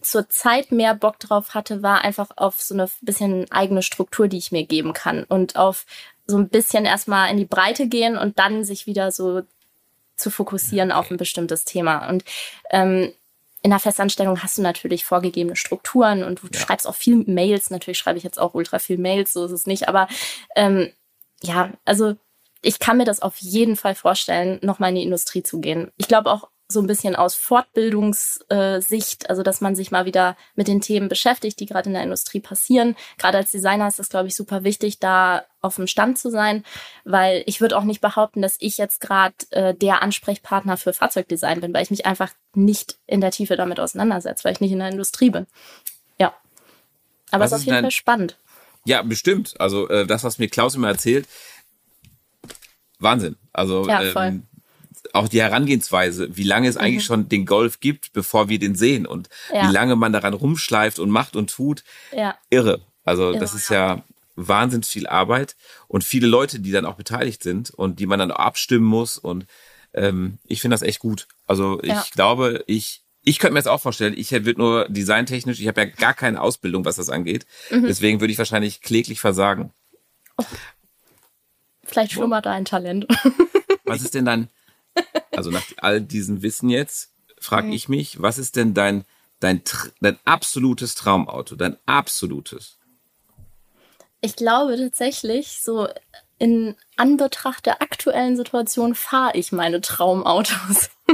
zur Zeit mehr Bock drauf hatte, war einfach auf so eine bisschen eigene Struktur, die ich mir geben kann und auf so ein bisschen erstmal in die Breite gehen und dann sich wieder so zu fokussieren auf ein bestimmtes Thema. Und ähm, in der Festanstellung hast du natürlich vorgegebene Strukturen und du schreibst auch viel Mails. Natürlich schreibe ich jetzt auch ultra viel Mails, so ist es nicht. Aber ähm, ja, also ich kann mir das auf jeden Fall vorstellen, nochmal in die Industrie zu gehen. Ich glaube auch so ein bisschen aus Fortbildungssicht, also dass man sich mal wieder mit den Themen beschäftigt, die gerade in der Industrie passieren. Gerade als Designer ist das, glaube ich, super wichtig, da auf dem Stand zu sein, weil ich würde auch nicht behaupten, dass ich jetzt gerade äh, der Ansprechpartner für Fahrzeugdesign bin, weil ich mich einfach nicht in der Tiefe damit auseinandersetze, weil ich nicht in der Industrie bin. Ja. Aber es ist auf jeden Fall spannend. Ja, bestimmt. Also äh, das, was mir Klaus immer erzählt, Wahnsinn. Also ja, ähm, auch die Herangehensweise, wie lange es mhm. eigentlich schon den Golf gibt, bevor wir den sehen und ja. wie lange man daran rumschleift und macht und tut. Ja. Irre. Also Irre, das ist ja wahnsinnig viel Arbeit und viele Leute, die dann auch beteiligt sind und die man dann auch abstimmen muss und ähm, ich finde das echt gut. Also ich ja. glaube, ich ich könnte mir jetzt auch vorstellen, ich würde nur designtechnisch, ich habe ja gar keine Ausbildung, was das angeht. Mhm. Deswegen würde ich wahrscheinlich kläglich versagen. Oh. Vielleicht schlummert da ein Talent. Was ist denn dein, also nach all diesem Wissen jetzt, frage mhm. ich mich, was ist denn dein, dein, dein absolutes Traumauto, dein absolutes? Ich glaube tatsächlich, so in Anbetracht der aktuellen Situation fahre ich meine Traumautos.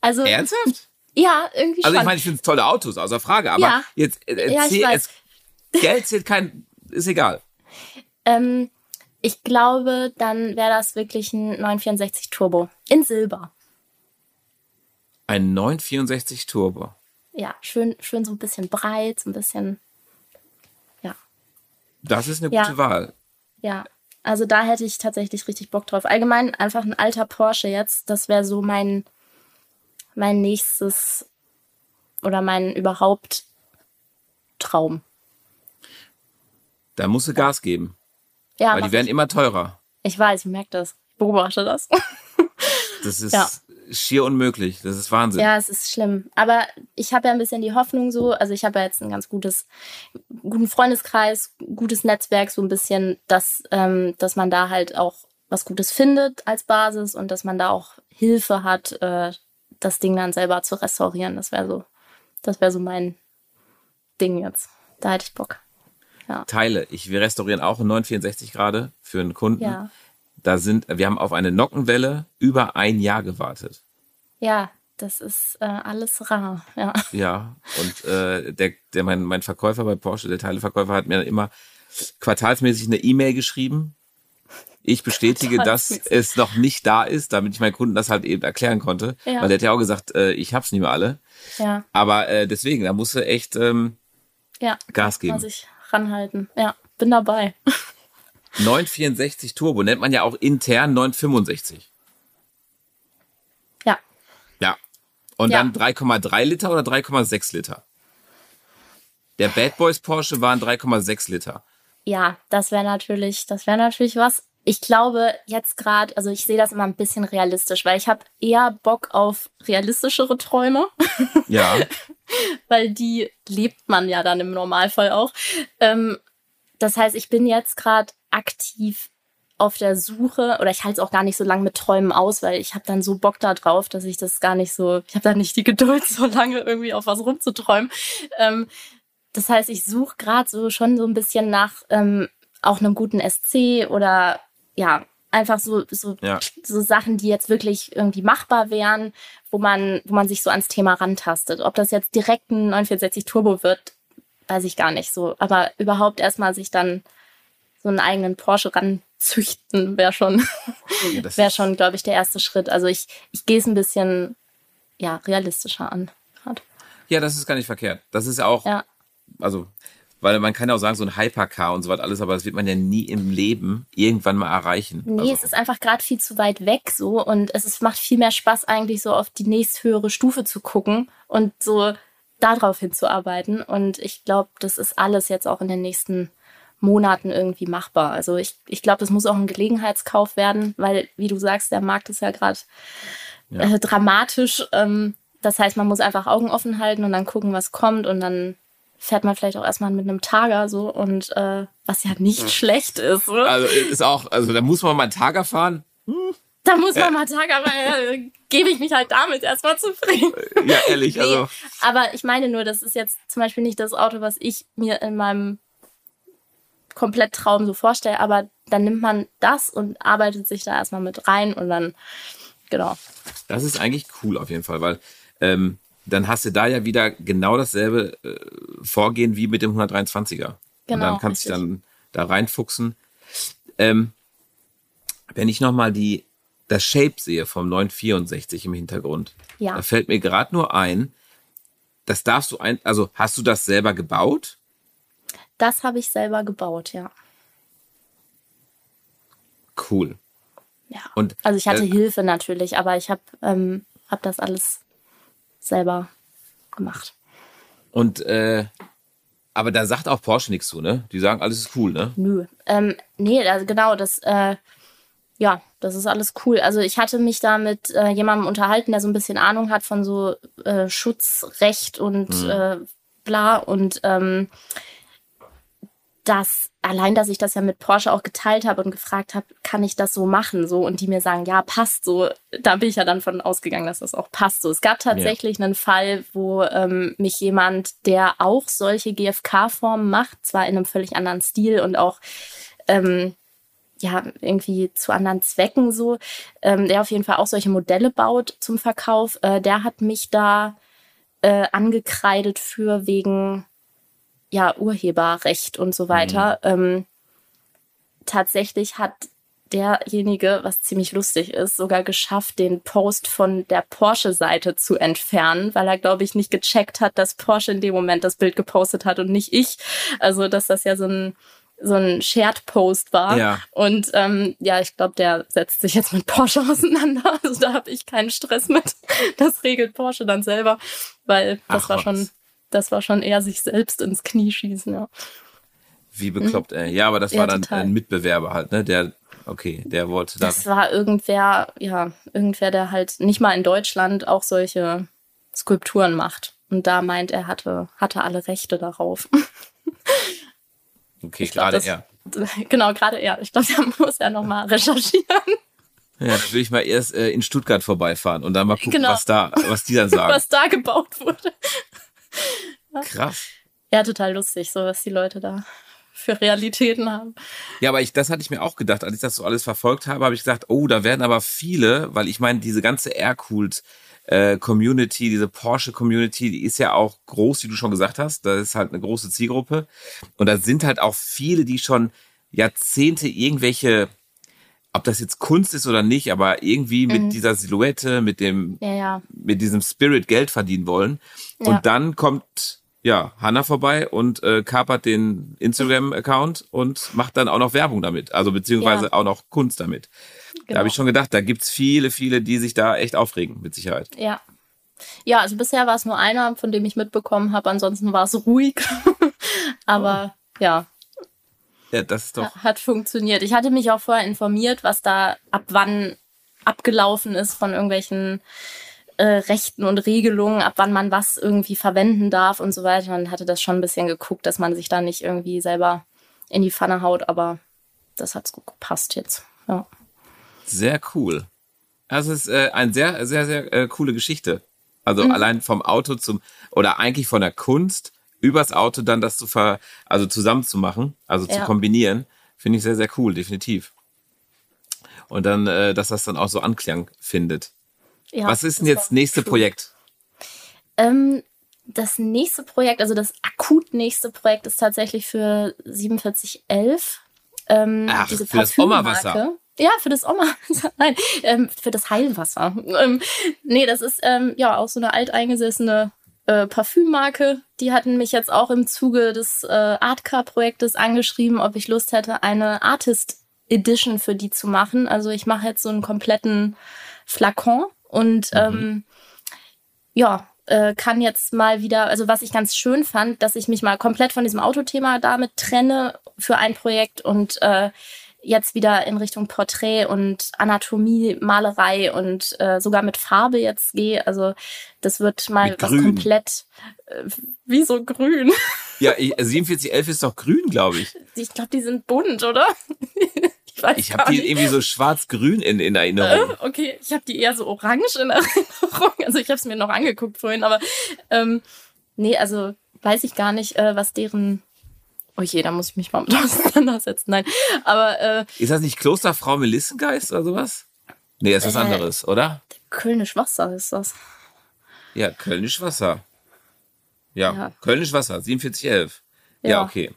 also ernsthaft? Ja, irgendwie Also ich meine, ich finde es tolle Autos, außer Frage, aber ja. jetzt äh, ja, es, Geld zählt kein, ist egal. Ähm, ich glaube, dann wäre das wirklich ein 964 Turbo in Silber. Ein 964 Turbo. Ja, schön, schön so ein bisschen breit, so ein bisschen, ja. Das ist eine gute ja. Wahl. Ja, also da hätte ich tatsächlich richtig Bock drauf. Allgemein einfach ein alter Porsche jetzt, das wäre so mein, mein nächstes oder mein überhaupt Traum. Da musst du Gas geben. Ja, Weil die werden ich. immer teurer. Ich weiß, ich merke das. Ich beobachte das. das ist ja. schier unmöglich. Das ist Wahnsinn. Ja, es ist schlimm. Aber ich habe ja ein bisschen die Hoffnung so, also ich habe ja jetzt ein ganz gutes, guten Freundeskreis, gutes Netzwerk, so ein bisschen, dass, ähm, dass man da halt auch was Gutes findet als Basis und dass man da auch Hilfe hat, äh, das Ding dann selber zu restaurieren. Das wäre so, das wäre so mein Ding jetzt. Da hätte ich Bock ja. Teile. Ich, wir restaurieren auch in 964 gerade für einen Kunden. Ja. Da sind, wir haben auf eine Nockenwelle über ein Jahr gewartet. Ja, das ist äh, alles rar, ja. Ja, und äh, der, der mein, mein Verkäufer bei Porsche, der Teileverkäufer, hat mir immer quartalsmäßig eine E-Mail geschrieben. Ich bestätige, dass es noch nicht da ist, damit ich meinen Kunden das halt eben erklären konnte. Ja. Weil der hat ja auch gesagt, äh, ich hab's nicht mehr alle. Ja. Aber äh, deswegen, da musst du echt ähm, ja, Gas geben. Muss ich ranhalten. Ja, bin dabei. 964 Turbo nennt man ja auch intern 965. Ja. Ja. Und ja. dann 3,3 Liter oder 3,6 Liter? Der Bad Boys Porsche waren 3,6 Liter. Ja, das wäre natürlich, das wäre natürlich was. Ich glaube jetzt gerade, also ich sehe das immer ein bisschen realistisch, weil ich habe eher Bock auf realistischere Träume. Ja. weil die lebt man ja dann im Normalfall auch. Ähm, das heißt, ich bin jetzt gerade aktiv auf der Suche oder ich halte es auch gar nicht so lange mit Träumen aus, weil ich habe dann so Bock da drauf, dass ich das gar nicht so, ich habe da nicht die Geduld, so lange irgendwie auf was rumzuträumen. Ähm, das heißt, ich suche gerade so schon so ein bisschen nach ähm, auch einem guten SC oder ja, einfach so, so, ja. so Sachen, die jetzt wirklich irgendwie machbar wären, wo man, wo man sich so ans Thema rantastet. Ob das jetzt direkt ein 964 Turbo wird, weiß ich gar nicht so. Aber überhaupt erstmal sich dann so einen eigenen Porsche ranzüchten, wäre schon, wäre schon, glaube ich, der erste Schritt. Also ich, ich gehe es ein bisschen, ja, realistischer an. Grad. Ja, das ist gar nicht verkehrt. Das ist auch, ja. also weil man kann ja auch sagen, so ein Hypercar und so was alles, aber das wird man ja nie im Leben irgendwann mal erreichen. Nee, also. es ist einfach gerade viel zu weit weg so und es ist, macht viel mehr Spaß eigentlich so auf die nächsthöhere Stufe zu gucken und so darauf hinzuarbeiten. Und ich glaube, das ist alles jetzt auch in den nächsten Monaten irgendwie machbar. Also ich, ich glaube, das muss auch ein Gelegenheitskauf werden, weil, wie du sagst, der Markt ist ja gerade ja. äh, dramatisch. Ähm, das heißt, man muss einfach Augen offen halten und dann gucken, was kommt und dann fährt man vielleicht auch erstmal mit einem Tager so und äh, was ja nicht ja. schlecht ist. Ne? Also ist auch, also da muss man mal einen Tager fahren. Hm. Da muss man ja. mal Tager, aber äh, gebe ich mich halt damit erstmal zufrieden. Ja, ehrlich, nee, also. Aber ich meine nur, das ist jetzt zum Beispiel nicht das Auto, was ich mir in meinem komplett Traum so vorstelle, aber dann nimmt man das und arbeitet sich da erstmal mit rein und dann genau. Das ist eigentlich cool auf jeden Fall, weil ähm, dann hast du da ja wieder genau dasselbe äh, Vorgehen wie mit dem 123er. Genau. Und dann kannst du dann da reinfuchsen. Ähm, wenn ich nochmal die das Shape sehe vom 964 im Hintergrund, Ja. da fällt mir gerade nur ein, das darfst du ein, also hast du das selber gebaut? Das habe ich selber gebaut, ja. Cool. ja. Und Also ich hatte äh, Hilfe natürlich, aber ich habe ähm, hab das alles selber gemacht. Und äh, aber da sagt auch Porsche nichts zu, ne? Die sagen, alles ist cool, ne? Nö. Ähm, nee, also genau, das, äh, ja, das ist alles cool. Also ich hatte mich da mit äh, jemandem unterhalten, der so ein bisschen Ahnung hat von so äh, Schutzrecht und äh, bla. Und ähm, das, allein, dass ich das ja mit Porsche auch geteilt habe und gefragt habe, kann ich das so machen? So, und die mir sagen, ja, passt so. Da bin ich ja dann von ausgegangen, dass das auch passt so. Es gab tatsächlich einen Fall, wo ähm, mich jemand, der auch solche GFK-Formen macht, zwar in einem völlig anderen Stil und auch ähm, ja, irgendwie zu anderen Zwecken so, ähm, der auf jeden Fall auch solche Modelle baut zum Verkauf, äh, der hat mich da äh, angekreidet für wegen ja, Urheberrecht und so weiter. Ähm, tatsächlich hat derjenige, was ziemlich lustig ist, sogar geschafft, den Post von der Porsche-Seite zu entfernen, weil er, glaube ich, nicht gecheckt hat, dass Porsche in dem Moment das Bild gepostet hat und nicht ich. Also, dass das ja so ein so ein Shared-Post war. Ja. Und ähm, ja, ich glaube, der setzt sich jetzt mit Porsche auseinander. Also da habe ich keinen Stress mit. Das regelt Porsche dann selber, weil das Ach, war schon, das war schon eher sich selbst ins Knie schießen. Ja. Wie bekloppt, ey. Ja, aber das Mhm. Ja, war dann total. ein Mitbewerber halt, ne? Der, okay, der wollte da. Das war irgendwer, ja, irgendwer, der halt nicht mal in Deutschland auch solche Skulpturen macht. Und da meint er, hatte, hatte alle Rechte darauf. Okay, glaub, gerade er. genau, gerade er. Ich glaube, da muss er nochmal recherchieren. Ja, dann will ich mal erst äh, in Stuttgart vorbeifahren und dann mal gucken, Genau. was da, was die dann sagen. was da gebaut wurde. Krass. Ja, total lustig, so was die Leute da für Realitäten haben. Ja, aber ich, das hatte ich mir auch gedacht, als ich das so alles verfolgt habe, habe ich gesagt, oh, da werden aber viele, weil ich meine, diese ganze Aircooled äh, Community, diese Porsche Community, die ist ja auch groß, wie du schon gesagt hast. Da ist halt eine große Zielgruppe. Und da sind halt auch viele, die schon Jahrzehnte irgendwelche, ob das jetzt Kunst ist oder nicht, aber irgendwie mit dieser Silhouette, mit dem, Ja, ja. mit diesem Spirit Geld verdienen wollen. Ja. Und dann kommt ja Hanna vorbei und äh, kapert den Instagram-Account und macht dann auch noch Werbung damit, also beziehungsweise auch noch Kunst damit. Da Genau. habe ich schon gedacht, da gibt's viele, viele, die sich da echt aufregen, mit Sicherheit. Ja. Ja, also bisher war es nur einer, von dem ich mitbekommen habe. Ansonsten war es ruhig. Aber ja, Ja, das ist doch. hat funktioniert. Ich hatte mich auch vorher informiert, was da ab wann abgelaufen ist von irgendwelchen äh, Rechten und Regelungen, ab wann man was irgendwie verwenden darf und so weiter. Und hatte das schon ein bisschen geguckt, dass man sich da nicht irgendwie selber in die Pfanne haut. Aber das hat's gut gepasst jetzt. Ja. Sehr cool. Also es ist äh, eine sehr, sehr, sehr äh, coole Geschichte. Also Mhm. allein vom Auto zum, oder eigentlich von der Kunst übers Auto dann das zu ver, also zusammenzumachen, also zu Ja. kombinieren, finde ich sehr, sehr cool, definitiv. Und dann, äh, dass das dann auch so Anklang findet. ja Was ist denn jetzt nächste schön. Projekt? Ähm, das nächste Projekt, also das akut nächste Projekt ist tatsächlich für 4711. Ähm, Ach, diese für das. Oma-Wasser. Ja, für das Oma-Wasser. Nein, ähm, für das Heilwasser. Ähm, nee, das ist ähm, ja auch so eine alteingesessene äh, Parfümmarke. Die hatten mich jetzt auch im Zuge des äh, Artcar-Projektes angeschrieben, ob ich Lust hätte, eine Artist Edition für die zu machen. Also ich mache jetzt so einen kompletten Flakon und ähm, ja, äh, kann jetzt mal wieder, also was ich ganz schön fand, dass ich mich mal komplett von diesem Autothema damit trenne für ein Projekt und äh, jetzt wieder in Richtung Porträt und Anatomie, Malerei und äh, sogar mit Farbe jetzt gehe. Also das wird mal was komplett äh, wie so grün. Ja, ich, 4711 ist doch grün, glaube ich. Ich glaube, die sind bunt, oder? ich weiß Ich habe die irgendwie so schwarz-grün in, in Erinnerung. Äh, okay, ich habe die eher so orange in Erinnerung. Also ich habe es mir noch angeguckt vorhin, aber ähm, nee, also weiß ich gar nicht, äh, was deren. Oh je, da muss ich mich mal mit auseinandersetzen. Nein, aber äh, Ist das nicht Klosterfrau Melissengeist oder sowas? Nee, ist was äh, anderes, oder? Kölnisch Wasser ist das. Ja, Kölnisch Wasser. Ja, ja. Kölnisch Wasser, 4711. Ja, ja okay.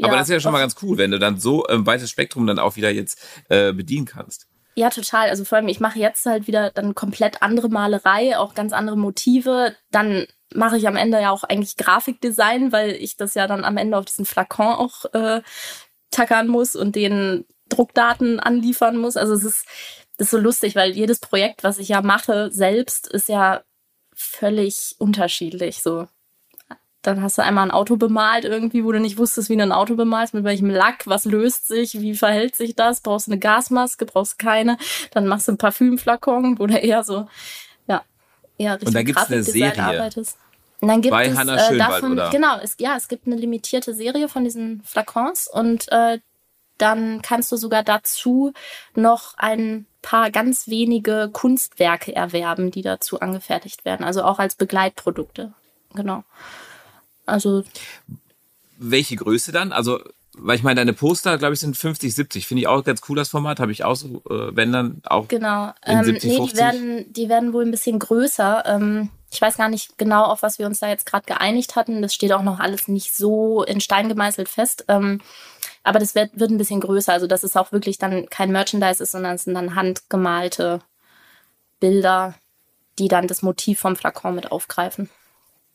Aber ja, das ist ja schon mal ganz cool, wenn du dann so ein weites Spektrum dann auch wieder jetzt äh, bedienen kannst. Ja, total. Also vor allem, ich mache jetzt halt wieder dann komplett andere Malerei, auch ganz andere Motive. Dann mache ich am Ende ja auch eigentlich Grafikdesign, weil ich das ja dann am Ende auf diesen Flakon auch äh, tackern muss und den Druckdaten anliefern muss. Also es ist, ist so lustig, weil jedes Projekt, was ich ja mache, selbst ist ja völlig unterschiedlich. So, dann hast du einmal ein Auto bemalt irgendwie, wo du nicht wusstest, wie du ein Auto bemalst, mit welchem Lack, was löst sich, wie verhält sich das, brauchst du eine Gasmaske, brauchst keine, dann machst du ein Parfümflakon, wo du eher so, ja, richtig Und da gibt's eine Serie. arbeitest. Und dann gibt Bei es Hannah äh, davon, oder? genau, es, ja, es gibt eine limitierte Serie von diesen Flakons und äh, dann kannst du sogar dazu noch ein paar ganz wenige Kunstwerke erwerben, die dazu angefertigt werden, also auch als Begleitprodukte. Genau. Also. Welche Größe dann? Also, weil ich meine, deine Poster, glaube ich, sind 50, 70. Finde ich auch ganz cool, das Format. Habe ich auch so, äh, wenn dann auch. Genau. Ähm, 70, nee, 50. Die werden, die werden wohl ein bisschen größer. Ähm, ich weiß gar nicht genau, auf was wir uns da jetzt gerade geeinigt hatten. Das steht auch noch alles nicht so in Stein gemeißelt fest. Ähm, aber das wird, wird ein bisschen größer. Also, dass es auch wirklich dann kein Merchandise ist, sondern es sind dann handgemalte Bilder, die dann das Motiv vom Flakon mit aufgreifen.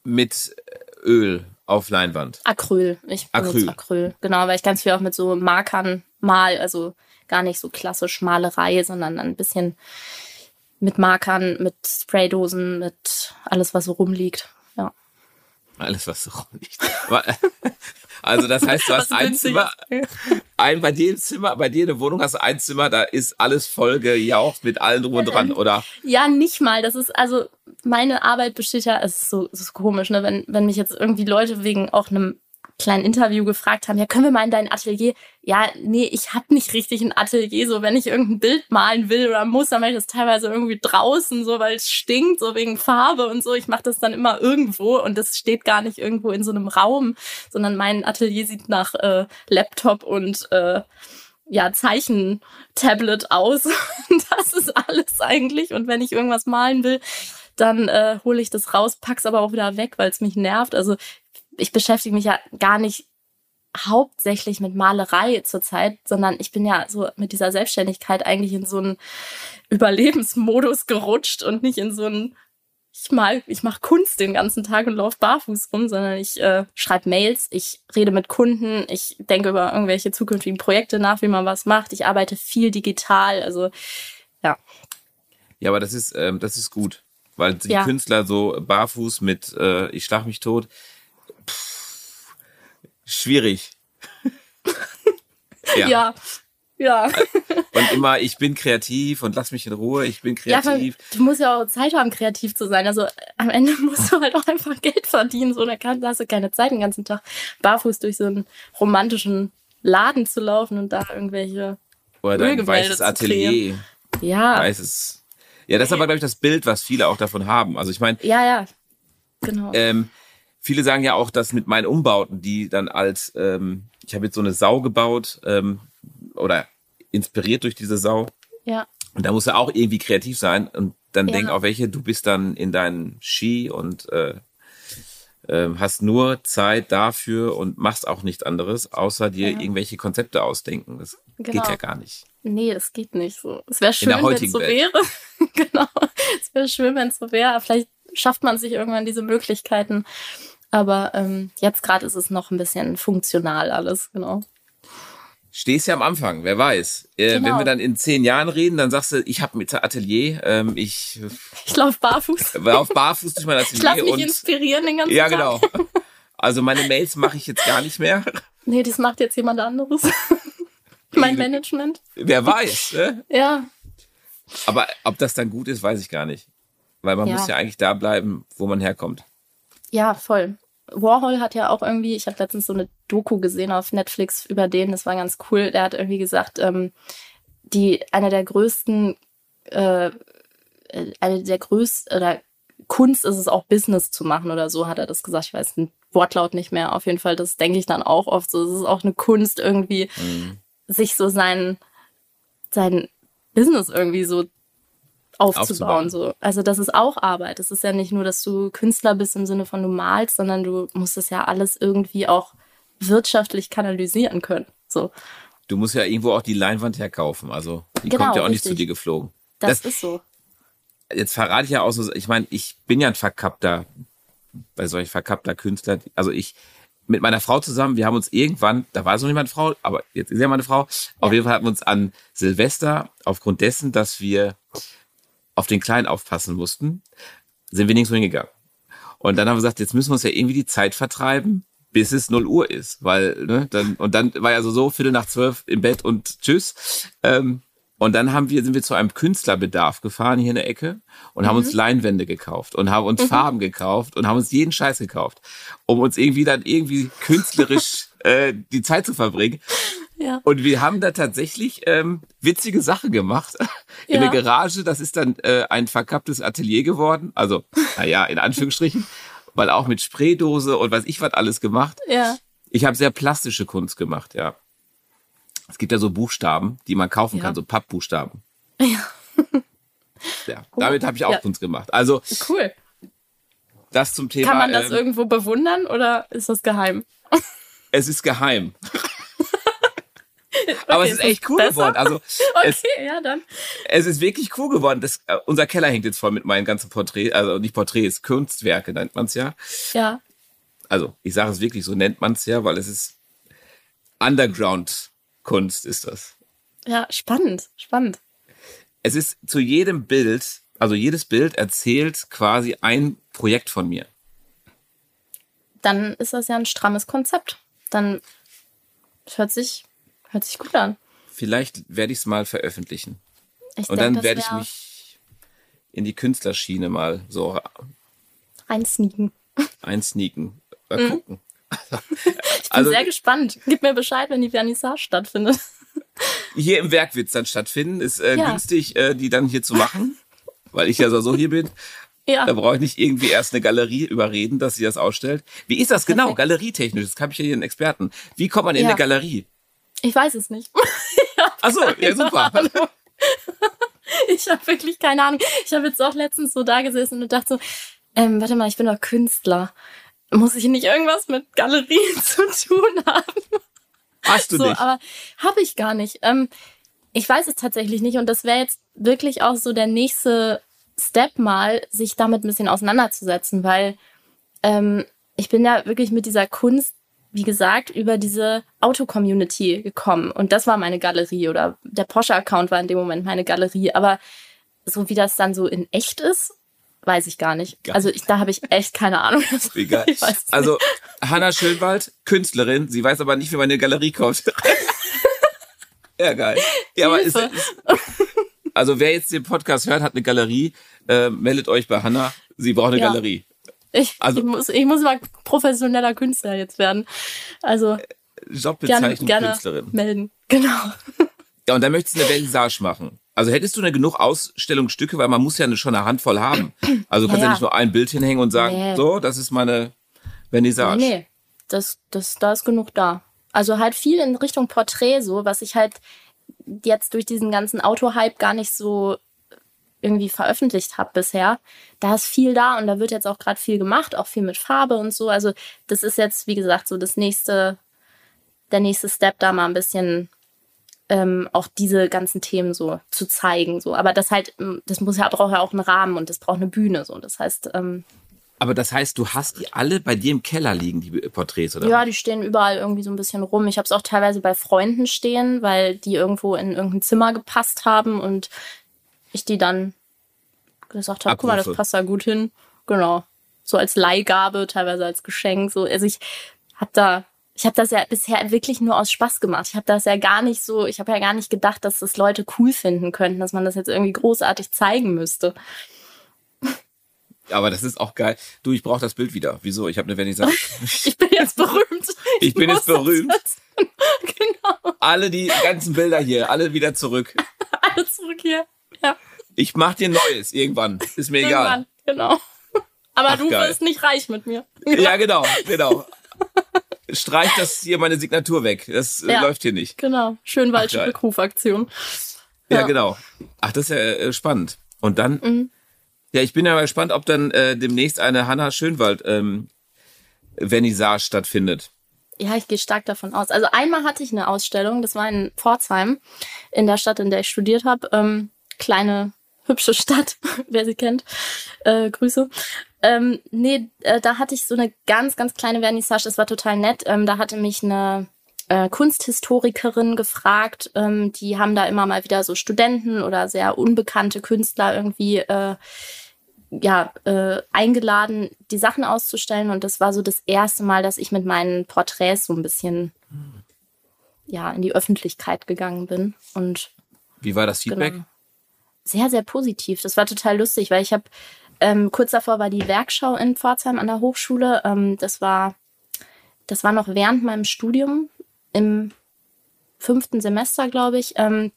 Mit Öl auf Leinwand? Acryl. Ich Acryl. Acryl. Genau, weil ich ganz viel auch mit so Markern mal, also gar nicht so klassisch Malerei, sondern ein bisschen mit Markern, mit Spraydosen, mit alles, was so rumliegt. Alles, was so rumliegt. Also das heißt, du hast ein Zimmer, ein bei dir im Zimmer, bei dir in der Wohnung hast du ein Zimmer, da ist alles voll gejaucht mit allen drum und dran, oder? Ja, nicht mal. Das ist also meine Arbeit besteht ja, es ist so, es ist komisch, ne, wenn wenn mich jetzt irgendwie Leute wegen auch einem kleinen Interview gefragt haben, ja, können wir mal in dein Atelier? Ja, nee, ich habe nicht richtig ein Atelier. So, wenn ich irgendein Bild malen will oder muss, dann mache ich das teilweise irgendwie draußen, so weil es stinkt, so wegen Farbe und so. Ich mache das dann immer irgendwo und das steht gar nicht irgendwo in so einem Raum, sondern mein Atelier sieht nach äh, Laptop und äh, ja, Zeichentablet aus. das ist alles eigentlich. Und wenn ich irgendwas malen will, dann äh, hole ich das raus, pack's aber auch wieder weg, weil es mich nervt. Also ich beschäftige mich ja gar nicht hauptsächlich mit Malerei zurzeit, sondern ich bin ja so mit dieser Selbstständigkeit eigentlich in so einen Überlebensmodus gerutscht und nicht in so einen ich mal, ich mache Kunst den ganzen Tag und laufe barfuß rum, sondern ich äh, schreibe Mails, ich rede mit Kunden, ich denke über irgendwelche zukünftigen Projekte nach, wie man was macht. Ich arbeite viel digital, also ja. Ja, aber das ist ähm, das ist gut, weil die ja. Künstler so barfuß mit äh, ich schlag mich tot, schwierig. ja. ja. Ja. Und immer, ich bin kreativ und lass mich in Ruhe, ich bin kreativ. Ja, du musst ja auch Zeit haben, kreativ zu sein. Also am Ende musst du halt auch einfach Geld verdienen. So, da hast du keine Zeit den ganzen Tag barfuß durch so einen romantischen Laden zu laufen und da irgendwelche Oder dein weißes Atelier. Ja. Weißes. Ja, das ist aber, glaube ich, das Bild, was viele auch davon haben. Also ich meine. Ja, ja. Genau. Ähm, viele sagen ja auch, dass mit meinen Umbauten, die dann als, ähm, ich habe jetzt so eine Sau gebaut ähm, oder inspiriert durch diese Sau. Ja. Und da muss er auch irgendwie kreativ sein und dann ja. denk auch welche, du bist dann in deinen Ski und äh, äh, hast nur Zeit dafür und machst auch nichts anderes, außer dir ja. irgendwelche Konzepte ausdenken. Das genau. geht ja gar nicht. Nee, das geht nicht so. Es wäre schön, wenn es so Welt. wäre. genau. Es wäre schön, wenn es so wäre. Vielleicht schafft man sich irgendwann diese Möglichkeiten. Aber ähm, jetzt gerade ist es noch ein bisschen funktional alles, genau. Stehst ja am Anfang, wer weiß. Äh, genau. Wenn wir dann in zehn Jahren reden, dann sagst du, ich habe mit Atelier, ähm, ich ich laufe barfuß. Lauf barfuß durch mein Atelier. Ich lasse mich und, inspirieren den ganzen Ja, genau. Tag. Also meine Mails mache ich jetzt gar nicht mehr. Nee, das macht jetzt jemand anderes. mein Management. Wer weiß, ne? Ja. Aber ob das dann gut ist, weiß ich gar nicht. Weil man ja. muss ja eigentlich da bleiben, wo man herkommt. Ja, voll. Warhol hat ja auch irgendwie, ich habe letztens so eine Doku gesehen auf Netflix über den, das war ganz cool. Der hat irgendwie gesagt, ähm, die eine der größten, äh, eine der größten oder Kunst ist es auch Business zu machen oder so, hat er das gesagt. Ich weiß den Wortlaut nicht mehr. Auf jeden Fall, das denke ich dann auch oft so. Es ist auch eine Kunst irgendwie, mhm. sich so sein, sein Business irgendwie so aufzubauen. Aufzubauen. So. Also das ist auch Arbeit. Es ist ja nicht nur, dass du Künstler bist im Sinne von du malst, sondern du musst das ja alles irgendwie auch wirtschaftlich kanalisieren können. So, Du musst ja irgendwo auch die Leinwand herkaufen. Also die Genau, kommt ja auch nicht richtig. zu dir geflogen. das, Das- ist so. Jetzt verrate ich ja auch so, ich meine, ich bin ja ein verkappter, bei solch verkappter Künstler. Also ich mit meiner Frau zusammen, wir haben uns irgendwann, da war so nicht meine Frau, aber jetzt ist ja meine Frau, auf Ja. jeden Fall hatten wir uns an Silvester, aufgrund dessen, dass wir auf den Kleinen aufpassen mussten, sind wir nirgendwo hingegangen. Und dann haben wir gesagt, jetzt müssen wir uns ja irgendwie die Zeit vertreiben, bis es 0 Uhr ist, weil, ne, dann, und dann war ja so, so, Viertel nach zwölf im Bett und tschüss. Ähm, und dann haben wir, sind wir zu einem Künstlerbedarf gefahren hier in der Ecke und haben uns Leinwände gekauft und haben uns Farben gekauft und haben uns jeden Scheiß gekauft, um uns irgendwie dann irgendwie künstlerisch äh, die Zeit zu verbringen. Ja. Und wir haben da tatsächlich ähm, witzige Sachen gemacht. In Ja. der Garage, das ist dann äh, ein verkapptes Atelier geworden. Also, naja, in Anführungsstrichen. Weil auch mit Spraydose und weiß ich was alles gemacht. Ja. Ich habe sehr plastische Kunst gemacht, ja. Es gibt ja so Buchstaben, die man kaufen Ja. kann, so Pappbuchstaben. Ja. Ja, damit habe ich auch Ja. Kunst gemacht. Also Cool. das zum Thema. Kann man das ähm, irgendwo bewundern oder ist das geheim? es ist geheim. Aber es ist echt cool besser? geworden. Also es, Okay, ja, dann. Es ist wirklich cool geworden. Das, äh, unser Keller hängt jetzt voll mit meinen ganzen Porträts, also nicht Porträts, Kunstwerke nennt man's ja. Ja. Also ich sage es wirklich, so nennt man's ja, weil es ist Underground-Kunst ist das. Ja, spannend, spannend. Es ist zu jedem Bild, also jedes Bild erzählt quasi ein Projekt von mir. Dann ist das ja ein strammes Konzept. Dann es hört sich, hört sich gut an. Vielleicht werde ich es mal veröffentlichen. Ich Und denk, dann werde ich mich in die Künstlerschiene mal so reinsneaken. einsneaken. Mal Mhm. gucken. Ich bin Also- sehr gespannt. Gib mir Bescheid, wenn die Vernissage stattfindet. hier im Werk wird's dann stattfinden. Ist äh, Ja. günstig, äh, die dann hier zu machen, weil ich ja so, hier bin. Ja. Da brauche ich nicht irgendwie erst eine Galerie überreden, dass sie das ausstellt. Wie ist das genau, Perfekt. galerietechnisch? Das habe ich ja hier einen Experten. Wie kommt man in Ja. eine Galerie? Ich weiß es nicht. Ach so, ja super. Ich habe wirklich keine Ahnung. Ich habe jetzt auch letztens so da gesessen und dachte so, ähm, warte mal, ich bin doch Künstler. Muss ich nicht irgendwas mit Galerien zu tun haben? Hast du so, nicht? aber habe ich gar nicht. Ähm, ich weiß es tatsächlich nicht und das wäre jetzt wirklich auch so der nächste Step mal, sich damit ein bisschen auseinanderzusetzen, weil ähm, ich bin ja wirklich mit dieser Kunst, wie gesagt, über diese Auto-Community gekommen und das war meine Galerie oder der Porsche-Account war in dem Moment meine Galerie, aber so wie das dann so in echt ist, weiß ich gar nicht. Gar also ich, da habe ich echt keine Ahnung. Egal. Also, Hanna Schönwald, Künstlerin, sie weiß aber nicht, wie man in eine Galerie kommt. ja, geil. Ja, aber ist, ist, also wer jetzt den Podcast hört, hat eine Galerie, äh, meldet euch bei Hanna. Sie braucht eine Ja. Galerie. Ich, Also- ich, muss, ich muss mal professioneller Künstler jetzt werden. Also gerne, Jobbezeichnung gerne Künstlerin. melden. Genau. Ja, und dann möchtest du eine Vernissage machen. Also hättest du eine genug Ausstellungsstücke, weil man muss ja eine, schon eine Handvoll haben. Also du kannst ja, Ja, ja. nicht nur ein Bild hinhängen und sagen, Nee. so, das ist meine Vernissage. Nee, nee. Das, das, da ist genug da. Also halt viel in Richtung Porträt, so, was ich halt jetzt durch diesen ganzen Auto-Hype gar nicht so irgendwie veröffentlicht habe bisher. Da ist viel da und da wird jetzt auch gerade viel gemacht, auch viel mit Farbe und so. Also das ist jetzt, wie gesagt, so das nächste, der nächste Step, da mal ein bisschen ähm, auch diese ganzen Themen so zu zeigen. So. Aber das halt, ähm, das muss ja, braucht ja auch einen Rahmen und das braucht eine Bühne. So. Das heißt, ähm, Aber das heißt, du hast die alle bei dir im Keller liegen, die Porträts, oder? Ja, die stehen überall irgendwie so ein bisschen rum. Ich habe es auch teilweise bei Freunden stehen, weil die irgendwo in irgendein Zimmer gepasst haben und ich die dann gesagt habe, guck mal, das passt da gut hin. Genau. So als Leihgabe, teilweise als Geschenk. So, also ich habe da, ich habe das ja bisher wirklich nur aus Spaß gemacht. Ich habe das ja gar nicht so, ich habe ja gar nicht gedacht, dass das Leute cool finden könnten, dass man das jetzt irgendwie großartig zeigen müsste. Aber das ist auch geil. Du, ich brauche das Bild wieder. Wieso? Ich habe eine Vernissage. Ich bin jetzt berühmt. Ich bin jetzt berühmt. genau. alle die ganzen Bilder hier, alle wieder zurück. Alle zurück hier. Ja. Ich mach dir Neues irgendwann. Ist mir egal. Irgendwann, genau. Aber Ach, du geil. wirst nicht reich mit mir. Ja, genau, genau. Streich das hier meine Signatur weg. Das äh, Ja. läuft hier nicht. Genau. Schönwaldsche. Rückrufaktion. Ja, Ja. genau. Ach, das ist ja äh, spannend. Und dann, mhm. ja, ich bin ja mal gespannt, ob dann äh, demnächst eine Hanna Schönwald ähm, Vernissage stattfindet. Ja, ich gehe stark davon aus. Also einmal hatte ich eine Ausstellung, das war in Pforzheim, in der Stadt, in der ich studiert habe. Ähm, kleine, hübsche Stadt, wer sie kennt. Äh, Grüße. Ähm, nee, äh, da hatte ich so eine ganz, ganz kleine Vernissage, das war total nett. Ähm, da hatte mich eine äh, Kunsthistorikerin gefragt. Ähm, die haben da immer mal wieder so Studenten oder sehr unbekannte Künstler irgendwie äh, ja, äh, eingeladen, die Sachen auszustellen. Und das war so das erste Mal, dass ich mit meinen Porträts so ein bisschen ja, in die Öffentlichkeit gegangen bin. Und wie war das Feedback? Genau, sehr, sehr positiv. Das war total lustig, weil ich habe ähm, kurz davor war die Werkschau in Pforzheim an der Hochschule. Ähm, das war, das war noch während meinem Studium im fünften Semester, glaube ich. Ähm,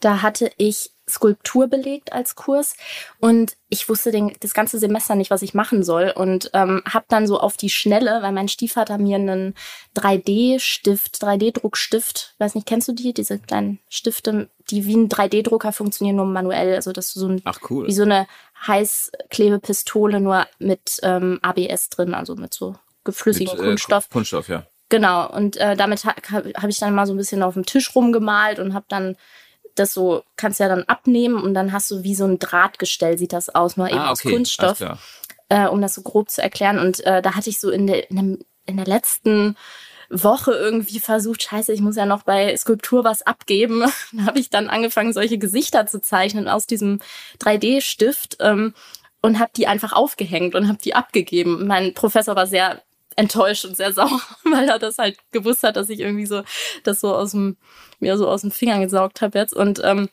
da hatte ich Skulptur belegt als Kurs und ich wusste den, das ganze Semester nicht, was ich machen soll und ähm, habe dann so auf die Schnelle, weil mein Stiefvater mir einen 3D-Stift, 3D-Druckstift, weiß nicht, kennst du die, diese kleinen Stifte, die wie ein 3D-Drucker funktionieren, nur manuell, also das ist so ein, cool. wie so eine Heißklebepistole, nur mit ähm, ABS drin, also mit so geflüssigem äh, Kunststoff. Kunststoff, ja. Genau, und äh, damit ha habe ich dann mal so ein bisschen auf dem Tisch rumgemalt und habe dann das so, kannst ja dann abnehmen und dann hast du wie so ein Drahtgestell, sieht das aus, nur eben ah, okay. aus Kunststoff, äh, um das so grob zu erklären. Und äh, da hatte ich so in der, in, dem, in der letzten Woche irgendwie versucht, scheiße, ich muss ja noch bei Skulptur was abgeben. da habe ich dann angefangen, solche Gesichter zu zeichnen aus diesem 3D-Stift ähm, und habe die einfach aufgehängt und habe die abgegeben. Mein Professor war sehr enttäuscht und sehr sauer, weil er das halt gewusst hat, dass ich irgendwie so das so aus dem mir so aus den Fingern gesaugt habe jetzt und ähm,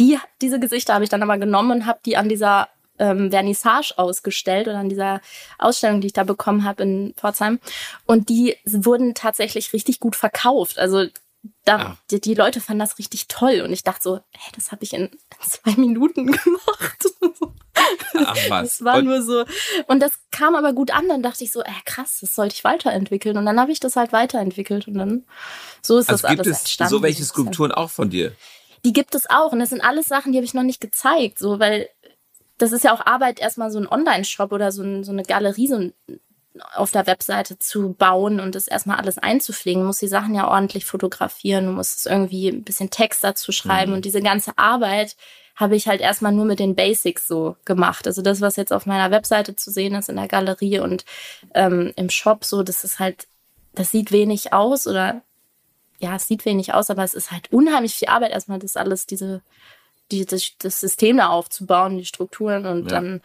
die diese Gesichter habe ich dann aber genommen und habe die an dieser ähm, Vernissage ausgestellt oder an dieser Ausstellung, die ich da bekommen habe in Pforzheim und die wurden tatsächlich richtig gut verkauft. Also da, ah. die, die, Leute fanden das richtig toll und ich dachte so, hey, das habe ich in zwei Minuten gemacht. Ach was. Das war und nur so. Und das kam aber gut an. Dann dachte ich so, äh, krass, das sollte ich weiterentwickeln. Und dann habe ich das halt weiterentwickelt. Und dann so ist also das gibt alles es entstanden. So welche Skulpturen auch von dir? Die gibt es auch. Und das sind alles Sachen, die habe ich noch nicht gezeigt. So, weil das ist ja auch Arbeit, erstmal so ein Online-Shop oder so, ein, so eine Galerie, so ein auf der Webseite zu bauen und das erstmal alles einzupflegen. Du musst die Sachen ja ordentlich fotografieren, du musst es irgendwie ein bisschen Text dazu schreiben mhm. und diese ganze Arbeit habe ich halt erstmal nur mit den Basics so gemacht. Also das, was jetzt auf meiner Webseite zu sehen ist, in der Galerie und ähm, im Shop, so, das ist halt, das sieht wenig aus oder ja, es sieht wenig aus, aber es ist halt unheimlich viel Arbeit, erstmal das alles, diese, die, das, das System da aufzubauen, die Strukturen und ja. dann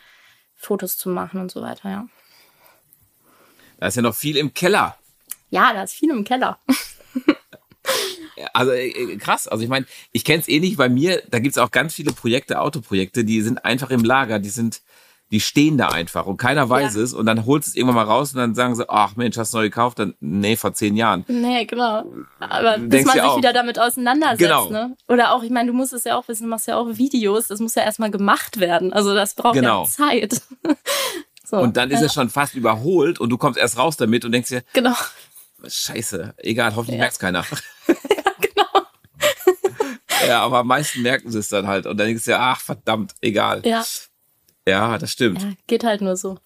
Fotos zu machen und so weiter, ja. Da ist ja noch viel im Keller. Ja, da ist viel im Keller. also äh, krass. Also ich meine, ich kenne es eh nicht, bei mir, da gibt es auch ganz viele Projekte, Autoprojekte, die sind einfach im Lager, die sind, die stehen da einfach und keiner weiß ja. es und dann holst du es irgendwann mal raus und dann sagen sie, ach Mensch, hast du neu gekauft? Dann, nee, vor zehn Jahren. Nee, genau. Aber bis man sich auch. wieder damit auseinandersetzt, genau. ne? Oder auch, ich meine, du musst es ja auch wissen, du machst ja auch Videos, das muss ja erstmal gemacht werden. Also das braucht genau. ja Zeit. So, und dann ist ja. es schon fast überholt und du kommst erst raus damit und denkst dir, genau. Scheiße, egal, hoffentlich ja. merkt es keiner. ja, genau. ja, aber am meisten merken sie es dann halt und dann denkst du dir, ach verdammt, egal. Ja. Ja, das stimmt. Ja, geht halt nur so.